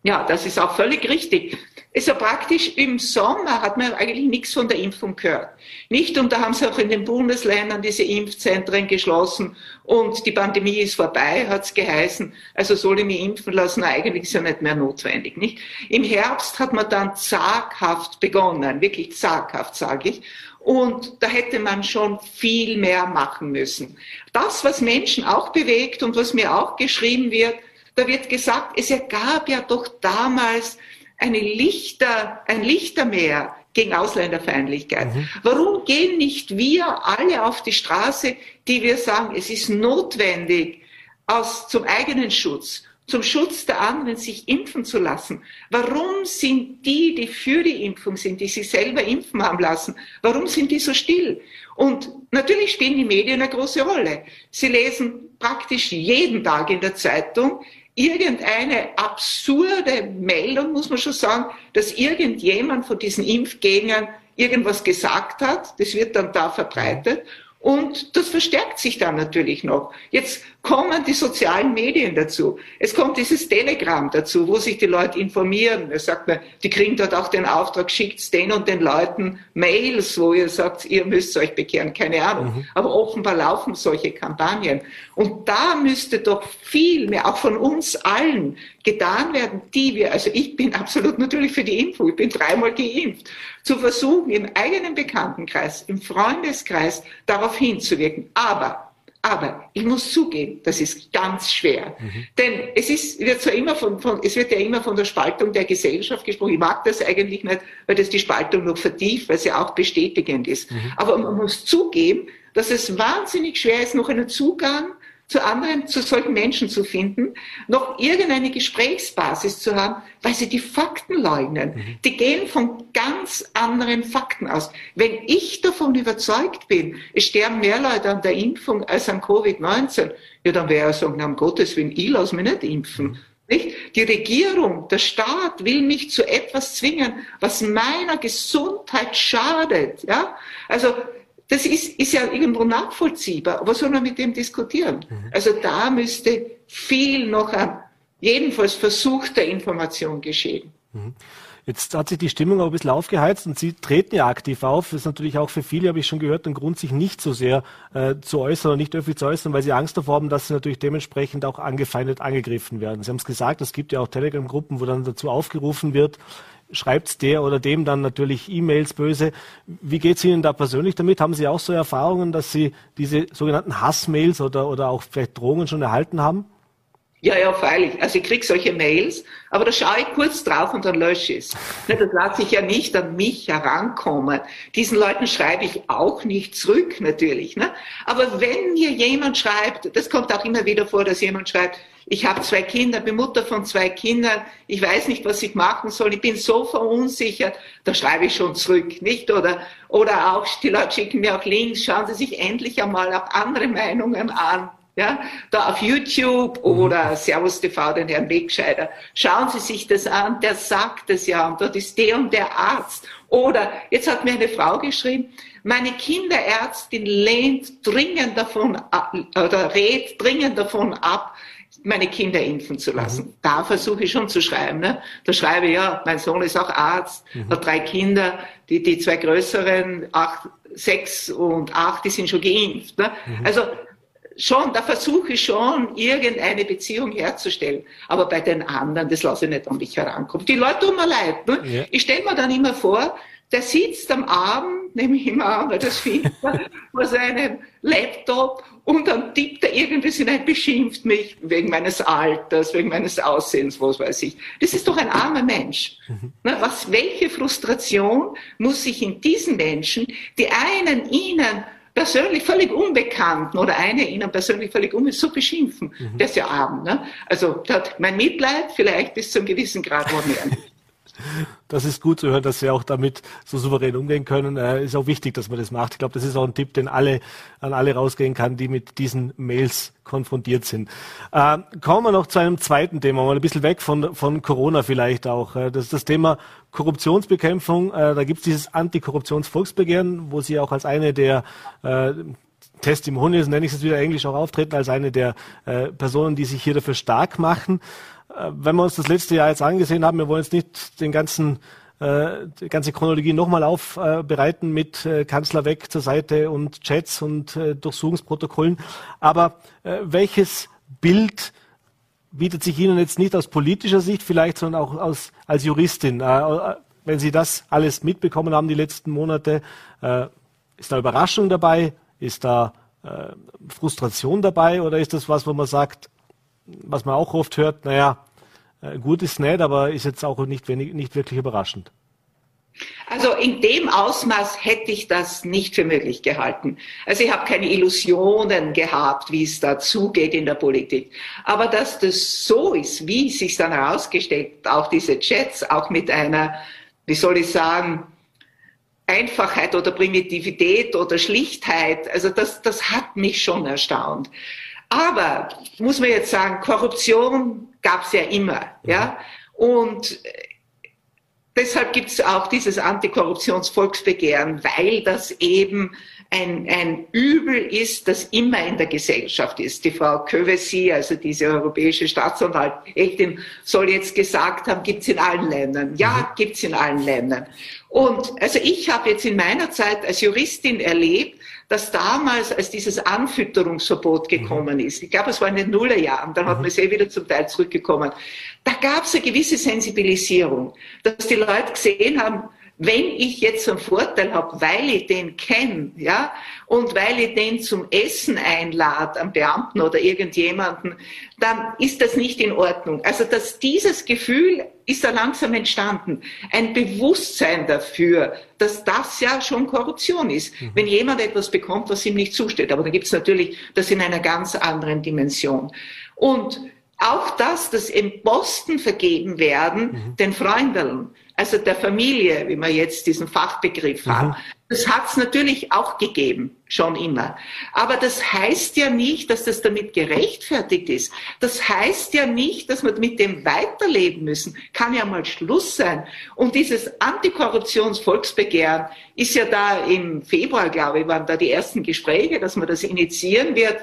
Speaker 4: Ja, das ist auch völlig richtig. Also praktisch im Sommer hat man eigentlich nichts von der Impfung gehört. Nicht, und da haben sie auch in den Bundesländern diese Impfzentren geschlossen und die Pandemie ist vorbei, hat es geheißen. Also soll ich mich impfen lassen? Eigentlich ist ja nicht mehr notwendig, nicht? Im Herbst hat man dann zaghaft begonnen, wirklich zaghaft, sage ich. Und da hätte man schon viel mehr machen müssen. Das, was Menschen auch bewegt und was mir auch geschrieben wird, da wird gesagt, es ergab ja doch damals eine Lichter, ein Lichtermeer gegen Ausländerfeindlichkeit. Mhm. Warum gehen nicht wir alle auf die Straße, die wir sagen, es ist notwendig, aus, zum eigenen Schutz, zum Schutz der anderen, sich impfen zu lassen? Warum sind die, die für die Impfung sind, die sich selber impfen haben lassen, warum sind die so still? Und natürlich spielen die Medien eine große Rolle. Sie lesen praktisch jeden Tag in der Zeitung, irgendeine absurde Meldung, muss man schon sagen, dass irgendjemand von diesen Impfgegnern irgendwas gesagt hat. Das wird dann da verbreitet. Und das verstärkt sich dann natürlich noch. Jetzt kommen die sozialen Medien dazu. Es kommt dieses Telegram dazu, wo sich die Leute informieren. Er sagt mir, die kriegen dort auch den Auftrag, schickt den und den Leuten Mails, wo ihr sagt, ihr müsst euch bekehren, keine Ahnung. Mhm. Aber offenbar laufen solche Kampagnen. Und da müsste doch viel mehr, auch von uns allen, getan werden, die wir, also ich bin <laughs> absolut natürlich für die Impfung, ich bin dreimal geimpft, zu versuchen, im eigenen Bekanntenkreis, im Freundeskreis darauf hinzuwirken. Aber aber ich muss zugeben, das ist ganz schwer. Mhm. Denn es ist, wird zwar immer von, von, es wird ja immer von der Spaltung der Gesellschaft gesprochen. Ich mag das eigentlich nicht, weil das die Spaltung noch vertieft, weil sie auch bestätigend ist. Mhm. Aber man muss zugeben, dass es wahnsinnig schwer ist, noch einen Zugang zu anderen, zu solchen Menschen zu finden, noch irgendeine Gesprächsbasis zu haben, weil sie die Fakten leugnen. Mhm. Die gehen von ganz anderen Fakten aus. Wenn ich davon überzeugt bin, es sterben mehr Leute an der Impfung als an Covid-19, ja, dann wäre er sagen, um Gottes Willen, ich lasse mich nicht impfen. Mhm. Nicht? Die Regierung, der Staat will mich zu etwas zwingen, was meiner Gesundheit schadet. Ja? Also das ist, ist ja irgendwo nachvollziehbar. Was soll man mit dem diskutieren? Mhm. Also da müsste viel noch an jedenfalls Versuch der Information geschehen.
Speaker 2: Mhm. Jetzt hat sich die Stimmung auch ein bisschen aufgeheizt und Sie treten ja aktiv auf. Das ist natürlich auch für viele, habe ich schon gehört, ein Grund, sich nicht so sehr äh, zu äußern oder nicht öffentlich zu äußern, weil sie Angst davor haben, dass sie natürlich dementsprechend auch angefeindet angegriffen werden. Sie haben es gesagt, es gibt ja auch Telegram-Gruppen, wo dann dazu aufgerufen wird, schreibt der oder dem dann natürlich E-Mails böse. Wie geht es Ihnen da persönlich damit? Haben Sie auch so Erfahrungen, dass Sie diese sogenannten Hassmails oder, oder auch vielleicht Drohungen schon erhalten haben?
Speaker 4: Ja, ja, freilich. Also ich krieg solche Mails, aber da schaue ich kurz drauf und dann lösche ich es. Das lasse ich ja nicht an mich herankommen. Diesen Leuten schreibe ich auch nicht zurück, natürlich. Ne? Aber wenn mir jemand schreibt, das kommt auch immer wieder vor, dass jemand schreibt, ich habe zwei Kinder, bin Mutter von zwei Kindern, ich weiß nicht, was ich machen soll, ich bin so verunsichert, da schreibe ich schon zurück, nicht? Oder, oder auch, die Leute schicken mir auch Links, schauen Sie sich endlich einmal auch andere Meinungen an. Ja, da auf YouTube mhm. oder Servus TV, den Herrn Wegscheider. Schauen Sie sich das an, der sagt es ja und dort ist der und der Arzt. Oder, jetzt hat mir eine Frau geschrieben, meine Kinderärztin lehnt dringend davon ab, oder rät dringend davon ab, meine Kinder impfen zu lassen. Mhm. Da versuche ich schon zu schreiben. Ne? Da schreibe ich, ja, mein Sohn ist auch Arzt, mhm. hat drei Kinder, die, die zwei größeren, acht, sechs und acht, die sind schon geimpft. Ne? Mhm. Also schon, da versuche ich schon, irgendeine Beziehung herzustellen. Aber bei den anderen, das lasse ich nicht an mich herankommen. Die Leute tun mir leid. Ne? Ja. Ich stelle mir dann immer vor, der sitzt am Abend, <laughs> nehme ich immer an, das Fenster, <laughs> vor seinem Laptop und dann tippt er irgendwas hinein, beschimpft mich wegen meines Alters, wegen meines Aussehens, was weiß ich. Das ist doch ein armer Mensch. Mhm. Na, was, welche Frustration muss sich in diesen Menschen, die einen ihnen persönlich völlig Unbekannten oder eine ihnen persönlich völlig unbekannt so beschimpfen. Mhm. Ist ja arm. Ne? Also hat mein Mitleid vielleicht bis zu einem gewissen Grad noch mehr.
Speaker 2: Das ist gut zu hören, dass Sie auch damit so souverän umgehen können. Äh, ist auch wichtig, dass man das macht. Ich glaube, das ist auch ein Tipp, den alle an alle rausgehen kann, die mit diesen Mails konfrontiert sind. Äh, kommen wir noch zu einem zweiten Thema, mal ein bisschen weg von, von Corona vielleicht auch. Äh, das ist das Thema Korruptionsbekämpfung. Äh, da gibt es dieses Antikorruptionsvolksbegehren, wo Sie auch als eine der äh, Testimonials, nenne ich es wieder englisch, auch auftreten, als eine der äh, Personen, die sich hier dafür stark machen. Äh, wenn wir uns das letzte Jahr jetzt angesehen haben, wir wollen jetzt nicht den ganzen äh, die ganze Chronologie nochmal aufbereiten mit äh, Kanzler weg zur Seite und Chats und Durchsuchungsprotokollen. Aber welches Bild bietet sich Ihnen jetzt nicht aus politischer Sicht vielleicht, sondern auch aus, als Juristin? Wenn Sie das alles mitbekommen haben die letzten Monate, ist da Überraschung dabei? Ist da Frustration dabei? Oder ist das was, wo man sagt, was man auch oft hört, naja, äh, gut ist nicht, aber ist jetzt auch nicht, wenig, nicht wirklich überraschend.
Speaker 4: Also in dem Ausmaß hätte ich das nicht für möglich gehalten. Also ich habe keine Illusionen gehabt, wie es da zugeht in der Politik. Aber dass das so ist, wie es sich dann herausgestellt, auch diese Chats, auch mit einer, wie soll ich sagen, Einfachheit oder Primitivität oder Schlichtheit, also das, das hat mich schon erstaunt. Aber muss man jetzt sagen, Korruption gab es ja immer, ja. Und deshalb gibt es auch dieses Antikorruptionsvolksbegehren, weil das eben ein, ein Übel ist, das immer in der Gesellschaft ist. Die Frau Kövesi, also diese europäische Staatsanwältin, soll jetzt gesagt haben, gibt's in allen Ländern. Ja, mhm. gibt's in allen Ländern. Und also ich habe jetzt in meiner Zeit als Juristin erlebt, dass damals, als dieses Anfütterungsverbot mhm. gekommen ist, ich glaube, es war in den Nullerjahren, dann hat mhm. man es eh wieder zum Teil zurückgekommen, da gab es eine gewisse Sensibilisierung, dass die Leute gesehen haben, wenn ich jetzt einen Vorteil habe, weil ich den kenne, ja, und weil ich den zum Essen einlade, am Beamten oder irgendjemanden, dann ist das nicht in Ordnung. Also, dass dieses Gefühl ist da langsam entstanden. Ein Bewusstsein dafür, dass das ja schon Korruption ist. Mhm. Wenn jemand etwas bekommt, was ihm nicht zusteht. Aber da gibt es natürlich das in einer ganz anderen Dimension. Und auch das, dass im Posten vergeben werden, mhm. den Freundeln, also der Familie, wie wir jetzt diesen Fachbegriff mhm. haben. Das hat es natürlich auch gegeben, schon immer. Aber das heißt ja nicht, dass das damit gerechtfertigt ist. Das heißt ja nicht, dass wir mit dem weiterleben müssen. Kann ja mal Schluss sein. Und dieses Antikorruptionsvolksbegehren ist ja da im Februar, glaube ich, waren da die ersten Gespräche, dass man das initiieren wird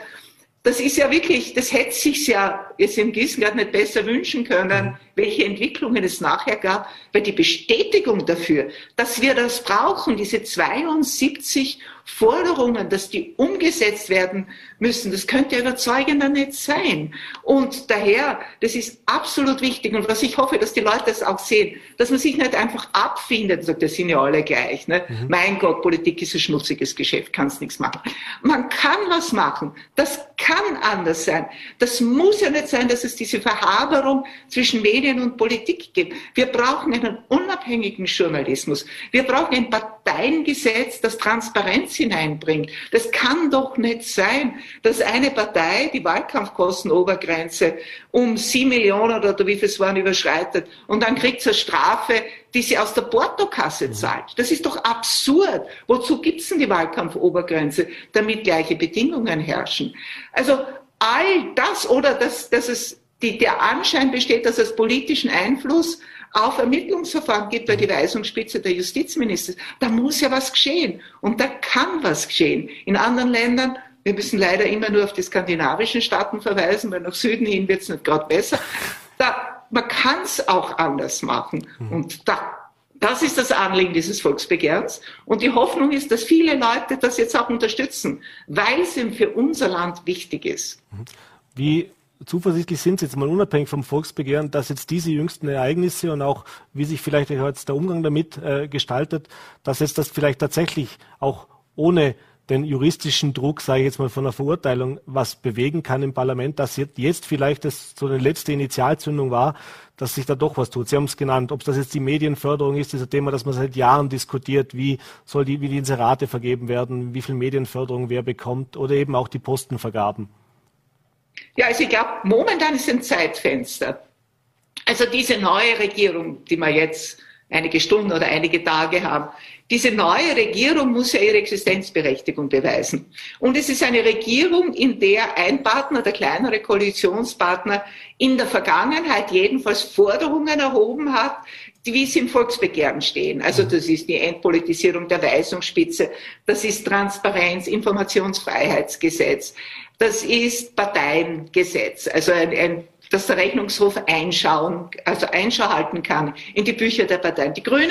Speaker 4: das ist ja wirklich, das hätte sich ja jetzt im Gießen gerade nicht besser wünschen können, welche Entwicklungen es nachher gab, weil die Bestätigung dafür, dass wir das brauchen, diese 72 Forderungen, dass die umgesetzt werden müssen, das könnte überzeugender nicht sein. Und daher, das ist absolut wichtig. Und was ich hoffe, dass die Leute das auch sehen, dass man sich nicht einfach abfindet und sagt, das sind ja alle gleich. Ne? Mhm. Mein Gott, Politik ist ein schmutziges Geschäft, kannst nichts machen. Man kann was machen. Das kann anders sein. Das muss ja nicht sein, dass es diese Verhaberung zwischen Medien und Politik gibt. Wir brauchen einen unabhängigen Journalismus. Wir brauchen ein Parteiengesetz, das Transparenz hineinbringt. Das kann doch nicht sein, dass eine Partei die Wahlkampfkostenobergrenze um sieben Millionen oder wie viel es waren überschreitet und dann kriegt sie eine Strafe, die sie aus der Portokasse zahlt. Das ist doch absurd. Wozu gibt es denn die Wahlkampfobergrenze? Damit gleiche Bedingungen herrschen. Also all das oder dass, dass es die, der Anschein besteht, dass es politischen Einfluss auf Ermittlungsverfahren gibt bei die Weisungsspitze der Justizminister. Da muss ja was geschehen. Und da kann was geschehen. In anderen Ländern, wir müssen leider immer nur auf die skandinavischen Staaten verweisen, weil nach Süden hin wird es nicht gerade besser. Da, man kann es auch anders machen. Mhm. Und da, das ist das Anliegen dieses Volksbegehrens. Und die Hoffnung ist, dass viele Leute das jetzt auch unterstützen, weil es eben für unser Land wichtig ist.
Speaker 2: Wie zuversichtlich sind jetzt mal unabhängig vom Volksbegehren, dass jetzt diese jüngsten Ereignisse und auch wie sich vielleicht jetzt der Umgang damit äh, gestaltet, dass jetzt das vielleicht tatsächlich auch ohne den juristischen Druck, sage ich jetzt mal von der Verurteilung, was bewegen kann im Parlament, dass jetzt vielleicht das so eine letzte Initialzündung war, dass sich da doch was tut. Sie haben es genannt, ob das jetzt die Medienförderung ist, dieser Thema, das man seit Jahren diskutiert, wie soll die, wie die Inserate vergeben werden, wie viel Medienförderung wer bekommt oder eben auch die Postenvergaben.
Speaker 4: Ja, also ich glaube, momentan ist ein Zeitfenster. Also diese neue Regierung, die wir jetzt einige Stunden oder einige Tage haben, diese neue Regierung muss ja ihre Existenzberechtigung beweisen. Und es ist eine Regierung, in der ein Partner, der kleinere Koalitionspartner, in der Vergangenheit jedenfalls Forderungen erhoben hat, die wie sie im Volksbegehren stehen. Also das ist die Entpolitisierung der Weisungsspitze, das ist Transparenz, Informationsfreiheitsgesetz, das ist Parteiengesetz, also ein, ein dass der Rechnungshof einschauen, also Einschau halten kann in die Bücher der Parteien. Die Grünen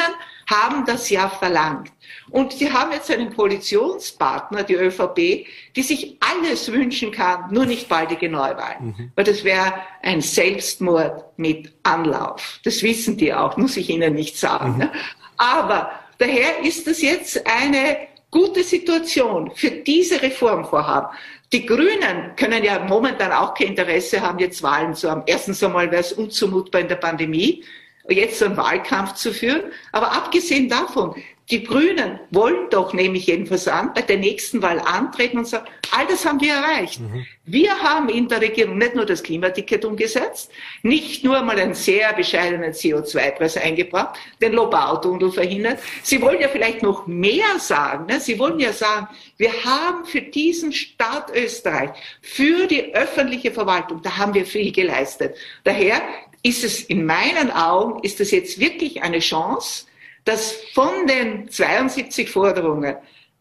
Speaker 4: haben das ja verlangt. Und sie haben jetzt einen Koalitionspartner, die ÖVP, die sich alles wünschen kann, nur nicht baldige Neuwahlen. Mhm. Weil das wäre ein Selbstmord mit Anlauf. Das wissen die auch, muss ich Ihnen nicht sagen. Mhm. Ne? Aber daher ist das jetzt eine gute Situation für diese Reformvorhaben. Die Grünen können ja momentan auch kein Interesse haben, jetzt Wahlen zu haben. Erstens einmal wäre es unzumutbar in der Pandemie, jetzt einen Wahlkampf zu führen. Aber abgesehen davon, die Grünen wollen doch, nehme ich jedenfalls an, bei der nächsten Wahl antreten und sagen, all das haben wir erreicht. Mhm. Wir haben in der Regierung nicht nur das Klimaticket umgesetzt, nicht nur mal einen sehr bescheidenen CO2-Preis eingebracht, den Lobautunnel verhindert. Sie wollen ja vielleicht noch mehr sagen. Ne? Sie wollen ja sagen, wir haben für diesen Staat Österreich, für die öffentliche Verwaltung, da haben wir viel geleistet. Daher ist es in meinen Augen, ist das jetzt wirklich eine Chance, dass von den 72 Forderungen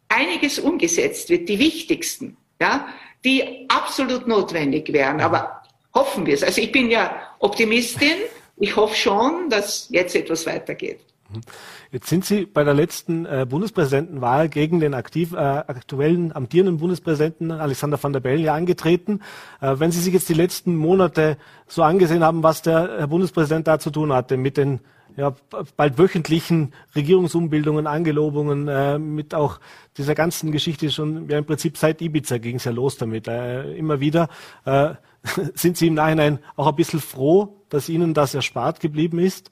Speaker 4: einiges umgesetzt wird, die wichtigsten, ja, die absolut notwendig wären. Aber hoffen wir es. Also ich bin ja Optimistin. Ich hoffe schon, dass jetzt etwas weitergeht.
Speaker 2: Jetzt sind Sie bei der letzten äh, Bundespräsidentenwahl gegen den aktiv, äh, aktuellen amtierenden Bundespräsidenten Alexander van der Bellen ja angetreten. Äh, wenn Sie sich jetzt die letzten Monate so angesehen haben, was der Herr Bundespräsident da zu tun hatte mit den ja, bald wöchentlichen Regierungsumbildungen, Angelobungen, äh, mit auch dieser ganzen Geschichte schon, ja im Prinzip seit Ibiza ging es ja los damit, äh, immer wieder. Äh, <laughs> sind Sie im Nachhinein auch ein bisschen froh, dass Ihnen das erspart geblieben ist?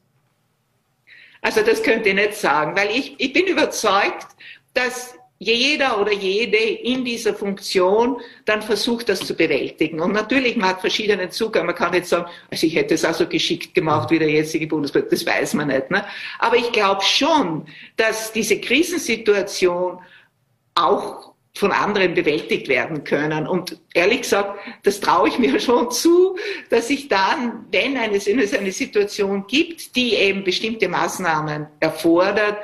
Speaker 4: Also das könnt ihr nicht sagen, weil ich, ich bin überzeugt, dass jeder oder jede in dieser Funktion dann versucht, das zu bewältigen. Und natürlich, man hat verschiedenen Zugang. Man kann nicht sagen, also ich hätte es auch so geschickt gemacht wie der jetzige Bundespräsident. Das weiß man nicht. Ne? Aber ich glaube schon, dass diese Krisensituation auch von anderen bewältigt werden können. Und ehrlich gesagt, das traue ich mir <laughs> schon zu, dass ich dann, wenn es eine Situation gibt, die eben bestimmte Maßnahmen erfordert,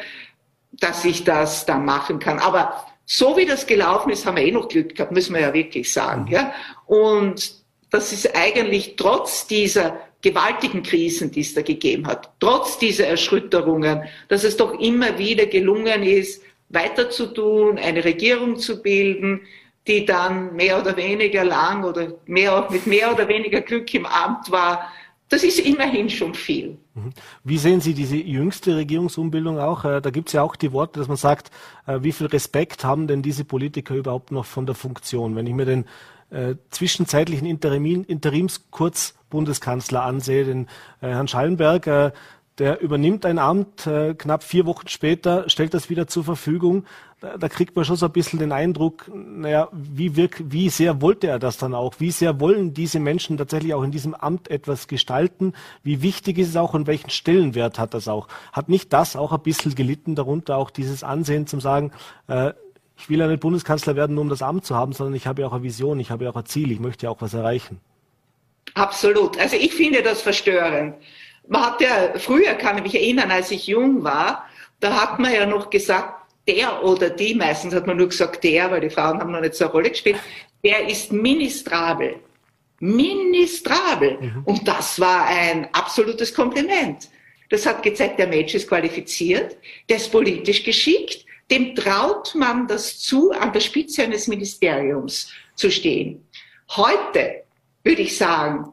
Speaker 4: dass ich das dann machen kann. Aber so wie das gelaufen ist, haben wir eh noch Glück gehabt, müssen wir ja wirklich sagen. Mhm. Ja? Und das ist eigentlich trotz dieser gewaltigen Krisen, die es da gegeben hat, trotz dieser Erschütterungen, dass es doch immer wieder gelungen ist, weiter zu tun, eine Regierung zu bilden, die dann mehr oder weniger lang oder mehr, mit mehr oder weniger Glück im Amt war. Das ist immerhin schon viel.
Speaker 2: Mhm. Wie sehen Sie diese jüngste Regierungsumbildung auch? Äh, da gibt es ja auch die Worte, dass man sagt, äh, wie viel Respekt haben denn diese Politiker überhaupt noch von der Funktion? Wenn ich mir den äh, zwischenzeitlichen Interim, Interimskurzbundeskanzler ansehe, den äh, Herrn Schallenberg, äh, der übernimmt ein Amt, äh, knapp vier Wochen später stellt das wieder zur Verfügung. Da, kriegt man schon so ein bisschen den Eindruck, naja, wie, wirk, wie sehr wollte er das dann auch? Wie sehr wollen diese Menschen tatsächlich auch in diesem Amt etwas gestalten? Wie wichtig ist es auch und welchen Stellenwert hat das auch? Hat nicht das auch ein bisschen gelitten darunter, auch dieses Ansehen zum sagen, äh, ich will ja nicht Bundeskanzler werden, nur um das Amt zu haben, sondern ich habe ja auch eine Vision, ich habe ja auch ein Ziel, ich möchte ja auch was erreichen.
Speaker 4: Absolut. Also ich finde das verstörend. Man hat ja, früher kann ich mich erinnern, als ich jung war, da hat man ja noch gesagt, der oder die, meistens hat man nur gesagt der, weil die Frauen haben noch nicht so eine Rolle gespielt, der ist ministrabel. Ministrabel. Mhm. Und das war ein absolutes Kompliment. Das hat gezeigt, der Mensch ist qualifiziert, der ist politisch geschickt, dem traut man das zu, an der Spitze eines Ministeriums zu stehen. Heute würde ich sagen,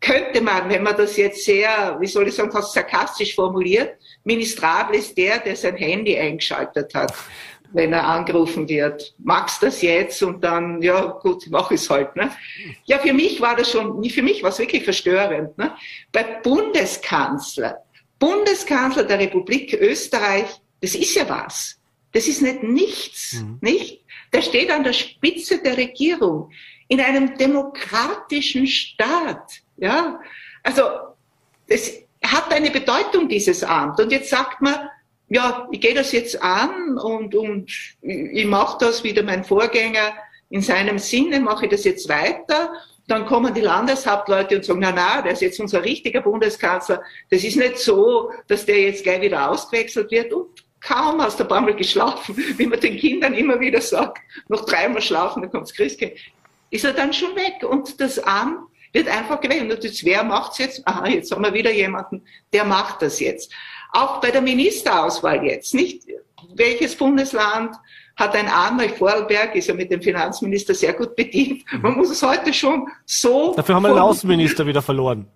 Speaker 4: könnte man, wenn man das jetzt sehr, wie soll ich sagen, fast sarkastisch formuliert, ministrabel ist der, der sein Handy eingeschaltet hat, wenn er angerufen wird. Magst das jetzt? Und dann, ja, gut, mach es halt. Ne? Ja, für mich war das schon, für mich war es wirklich verstörend. Ne? Bei Bundeskanzler, Bundeskanzler der Republik Österreich, das ist ja was. Das ist nicht nichts, mhm. nicht? Der steht an der Spitze der Regierung in einem demokratischen Staat. Ja, also es hat eine Bedeutung, dieses Amt. Und jetzt sagt man, ja, ich gehe das jetzt an und, und ich mache das wieder mein Vorgänger in seinem Sinne, mache ich das jetzt weiter. Dann kommen die Landeshauptleute und sagen, na, na, der ist jetzt unser richtiger Bundeskanzler. Das ist nicht so, dass der jetzt gleich wieder ausgewechselt wird. Und kaum hast du ein paar Mal geschlafen, <laughs> wie man den Kindern immer wieder sagt, noch dreimal schlafen, dann kommt's Christkind, ist er dann schon weg. Und das Amt wird einfach gewählt. Und jetzt, wer macht's jetzt? Aha, jetzt haben wir wieder jemanden, der macht das jetzt. Auch bei der Ministerauswahl jetzt, nicht? Welches Bundesland hat ein Arnold Vorarlberg, ist ja mit dem Finanzminister sehr gut bedient. Man muss es heute schon so.
Speaker 2: Dafür haben wir den Außenminister wieder verloren.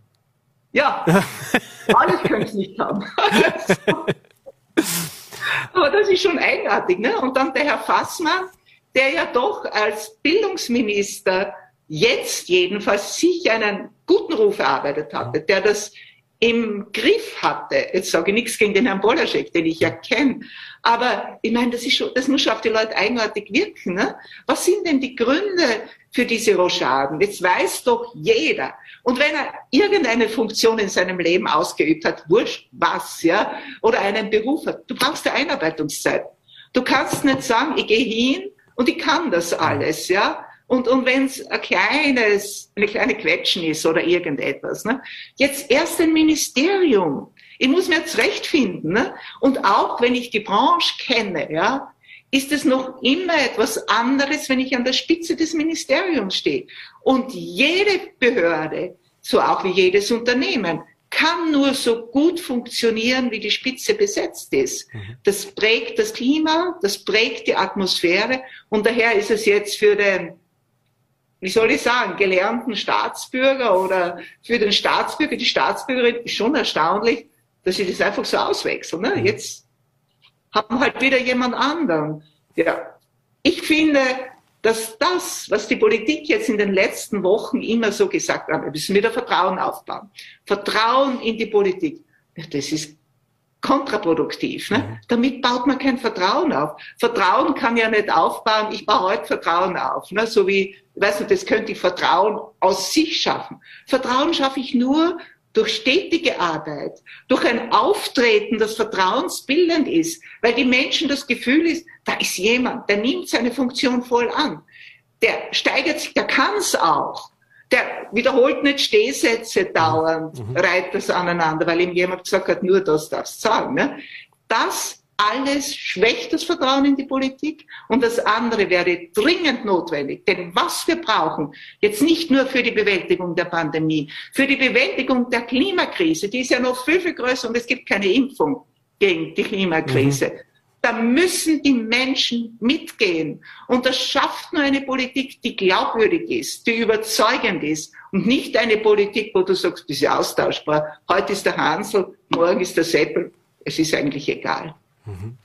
Speaker 4: Ja, <laughs> alles können es nicht haben. <laughs> Aber das ist schon eigenartig. Ne? Und dann der Herr Fassmann, der ja doch als Bildungsminister jetzt jedenfalls sich einen guten Ruf erarbeitet hatte, der das im Griff hatte. Jetzt sage ich nichts gegen den Herrn Bolaschek, den ich ja kenne. Aber ich meine, das, ist schon, das muss schon auf die Leute eigenartig wirken. Ne? Was sind denn die Gründe für diese Rochaden? Jetzt weiß doch jeder. Und wenn er irgendeine Funktion in seinem Leben ausgeübt hat, wurscht was, ja, oder einen Beruf hat, du brauchst eine Einarbeitungszeit. Du kannst nicht sagen, ich gehe hin und ich kann das alles, ja. Und, und wenn es ein kleines, eine kleine Quetschen ist oder irgendetwas. Ne? Jetzt erst ein Ministerium. Ich muss mir jetzt recht finden. Ne? Und auch wenn ich die Branche kenne, ja, ist es noch immer etwas anderes, wenn ich an der Spitze des Ministeriums stehe. Und jede Behörde, so auch wie jedes Unternehmen, kann nur so gut funktionieren, wie die Spitze besetzt ist. Mhm. Das prägt das Klima, das prägt die Atmosphäre und daher ist es jetzt für den wie soll ich sagen, gelernten Staatsbürger oder für den Staatsbürger, die Staatsbürgerin ist schon erstaunlich, dass sie das einfach so auswechseln. Ne? Mhm. Jetzt haben halt wieder jemand anderen. Ja, ich finde, dass das, was die Politik jetzt in den letzten Wochen immer so gesagt hat, wir müssen wieder Vertrauen aufbauen. Vertrauen in die Politik. Das ist kontraproduktiv. Ne? Mhm. Damit baut man kein Vertrauen auf. Vertrauen kann ja nicht aufbauen, ich baue heute Vertrauen auf. Ne? So wie, weißt du, das könnte ich Vertrauen aus sich schaffen. Vertrauen schaffe ich nur durch stetige Arbeit, durch ein Auftreten, das vertrauensbildend ist, weil die Menschen das Gefühl ist, da ist jemand, der nimmt seine Funktion voll an. Der steigert sich, der kann es auch der wiederholt nicht Stehsätze dauernd, mhm. reiht das aneinander, weil ihm jemand gesagt hat, nur das darfst du sagen. Ne? Das alles schwächt das Vertrauen in die Politik und das andere wäre dringend notwendig. Denn was wir brauchen, jetzt nicht nur für die Bewältigung der Pandemie, für die Bewältigung der Klimakrise, die ist ja noch viel, viel größer und es gibt keine Impfung gegen die Klimakrise. Mhm. Da müssen die Menschen mitgehen. Und das schafft nur eine Politik, die glaubwürdig ist, die überzeugend ist und nicht eine Politik, wo du sagst, das ist austauschbar. Heute ist der Hansel, morgen ist der Seppel. Es ist eigentlich egal. Mhm.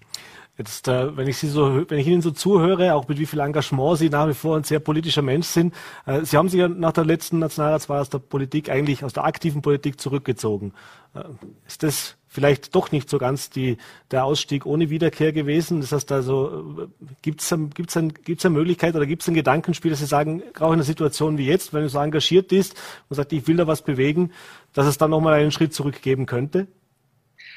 Speaker 2: Jetzt, äh, wenn ich Sie so, wenn ich Ihnen so zuhöre, auch mit wie viel Engagement Sie nach wie vor ein sehr politischer Mensch sind, äh, Sie haben sich ja nach der letzten Nationalratswahl aus der Politik eigentlich aus der aktiven Politik zurückgezogen. Äh, ist das vielleicht doch nicht so ganz die, der Ausstieg ohne Wiederkehr gewesen? Das heißt also, gibt es gibt's ein, gibt's eine Möglichkeit oder gibt es ein Gedankenspiel, dass Sie sagen, gerade in einer Situation wie jetzt, wenn man so engagiert ist und sagt, ich will da was bewegen, dass es dann nochmal einen Schritt zurückgeben könnte?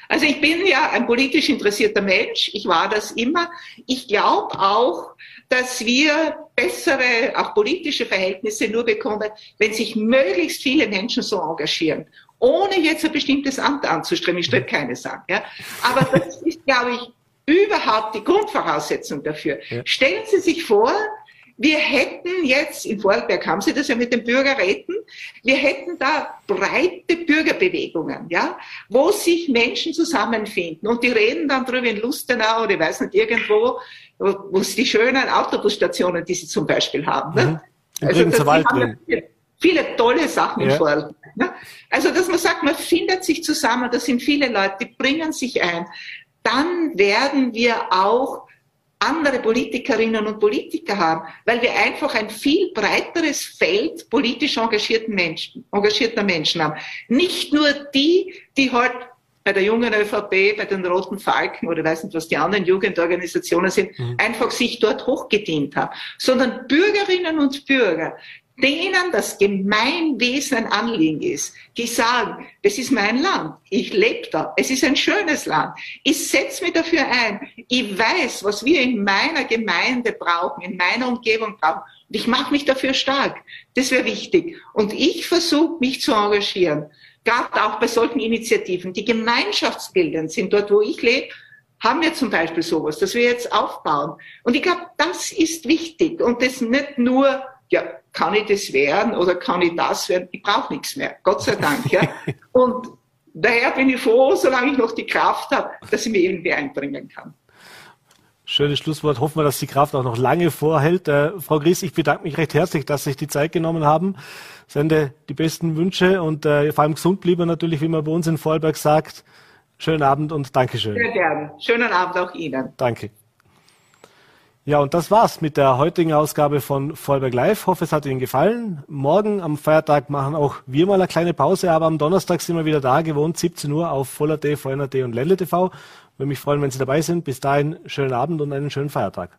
Speaker 4: Also ich bin ja ein politisch interessierter Mensch, ich war das immer. Ich glaube auch, dass wir bessere, auch politische Verhältnisse nur bekommen, wenn sich möglichst viele Menschen so engagieren, ohne jetzt ein bestimmtes Amt anzustreben. Ich strebe keines an. Ja? Aber das ist, glaube ich, überhaupt die Grundvoraussetzung dafür. Ja. Stellen Sie sich vor, wir hätten jetzt, in Vorarlberg haben Sie das ja mit den Bürgerräten, wir hätten da breite Bürgerbewegungen, ja, wo sich Menschen zusammenfinden und die reden dann drüber in Lustenau oder ich weiß nicht, irgendwo, wo es die schönen Autobusstationen, die sie zum Beispiel haben. Ne?
Speaker 2: Mhm. Also, das, Wald
Speaker 4: haben viele, viele, tolle Sachen ja. in Vorarlberg. Ne? Also, dass man sagt, man findet sich zusammen, da sind viele Leute, die bringen sich ein. Dann werden wir auch andere Politikerinnen und Politiker haben, weil wir einfach ein viel breiteres Feld politisch engagierten Menschen, engagierter Menschen haben. Nicht nur die, die halt bei der jungen ÖVP, bei den Roten Falken oder weiß nicht, was die anderen Jugendorganisationen sind, mhm. einfach sich dort hochgedient haben, sondern Bürgerinnen und Bürger, denen das Gemeinwesen ein Anliegen ist, die sagen, das ist mein Land, ich lebe da, es ist ein schönes Land, ich setze mich dafür ein, ich weiß, was wir in meiner Gemeinde brauchen, in meiner Umgebung brauchen und ich mache mich dafür stark. Das wäre wichtig. Und ich versuche, mich zu engagieren, gerade auch bei solchen Initiativen, die gemeinschaftsbildend sind, dort wo ich lebe, haben wir zum Beispiel sowas, das wir jetzt aufbauen. Und ich glaube, das ist wichtig und das nicht nur ja, kann ich das werden oder kann ich das werden? Ich brauche nichts mehr, Gott sei Dank. Ja. <laughs> Und daher bin ich froh, solange ich noch die Kraft habe, dass ich mir irgendwie einbringen kann.
Speaker 2: Schönes Schlusswort. Hoffen wir, dass die Kraft auch noch lange vorhält. Äh, Frau Gries, ich bedanke mich recht herzlich, dass Sie sich die Zeit genommen haben. Sende die besten Wünsche und äh, vor allem gesund blieben natürlich, wie man bei uns in Vorarlberg sagt. Schönen Abend und Dankeschön.
Speaker 4: Sehr gerne. Schönen Abend auch Ihnen.
Speaker 2: Danke. Ja, und das war's mit der heutigen Ausgabe von Vollberg Live. Hoffe, es hat Ihnen gefallen. Morgen am Feiertag machen auch wir mal eine kleine Pause, aber am Donnerstag sind wir wieder da, gewohnt 17 Uhr auf Voller.t, VNRT und Ländle TV. Würde mich freuen, wenn Sie dabei sind. Bis dahin, schönen Abend und einen schönen Feiertag.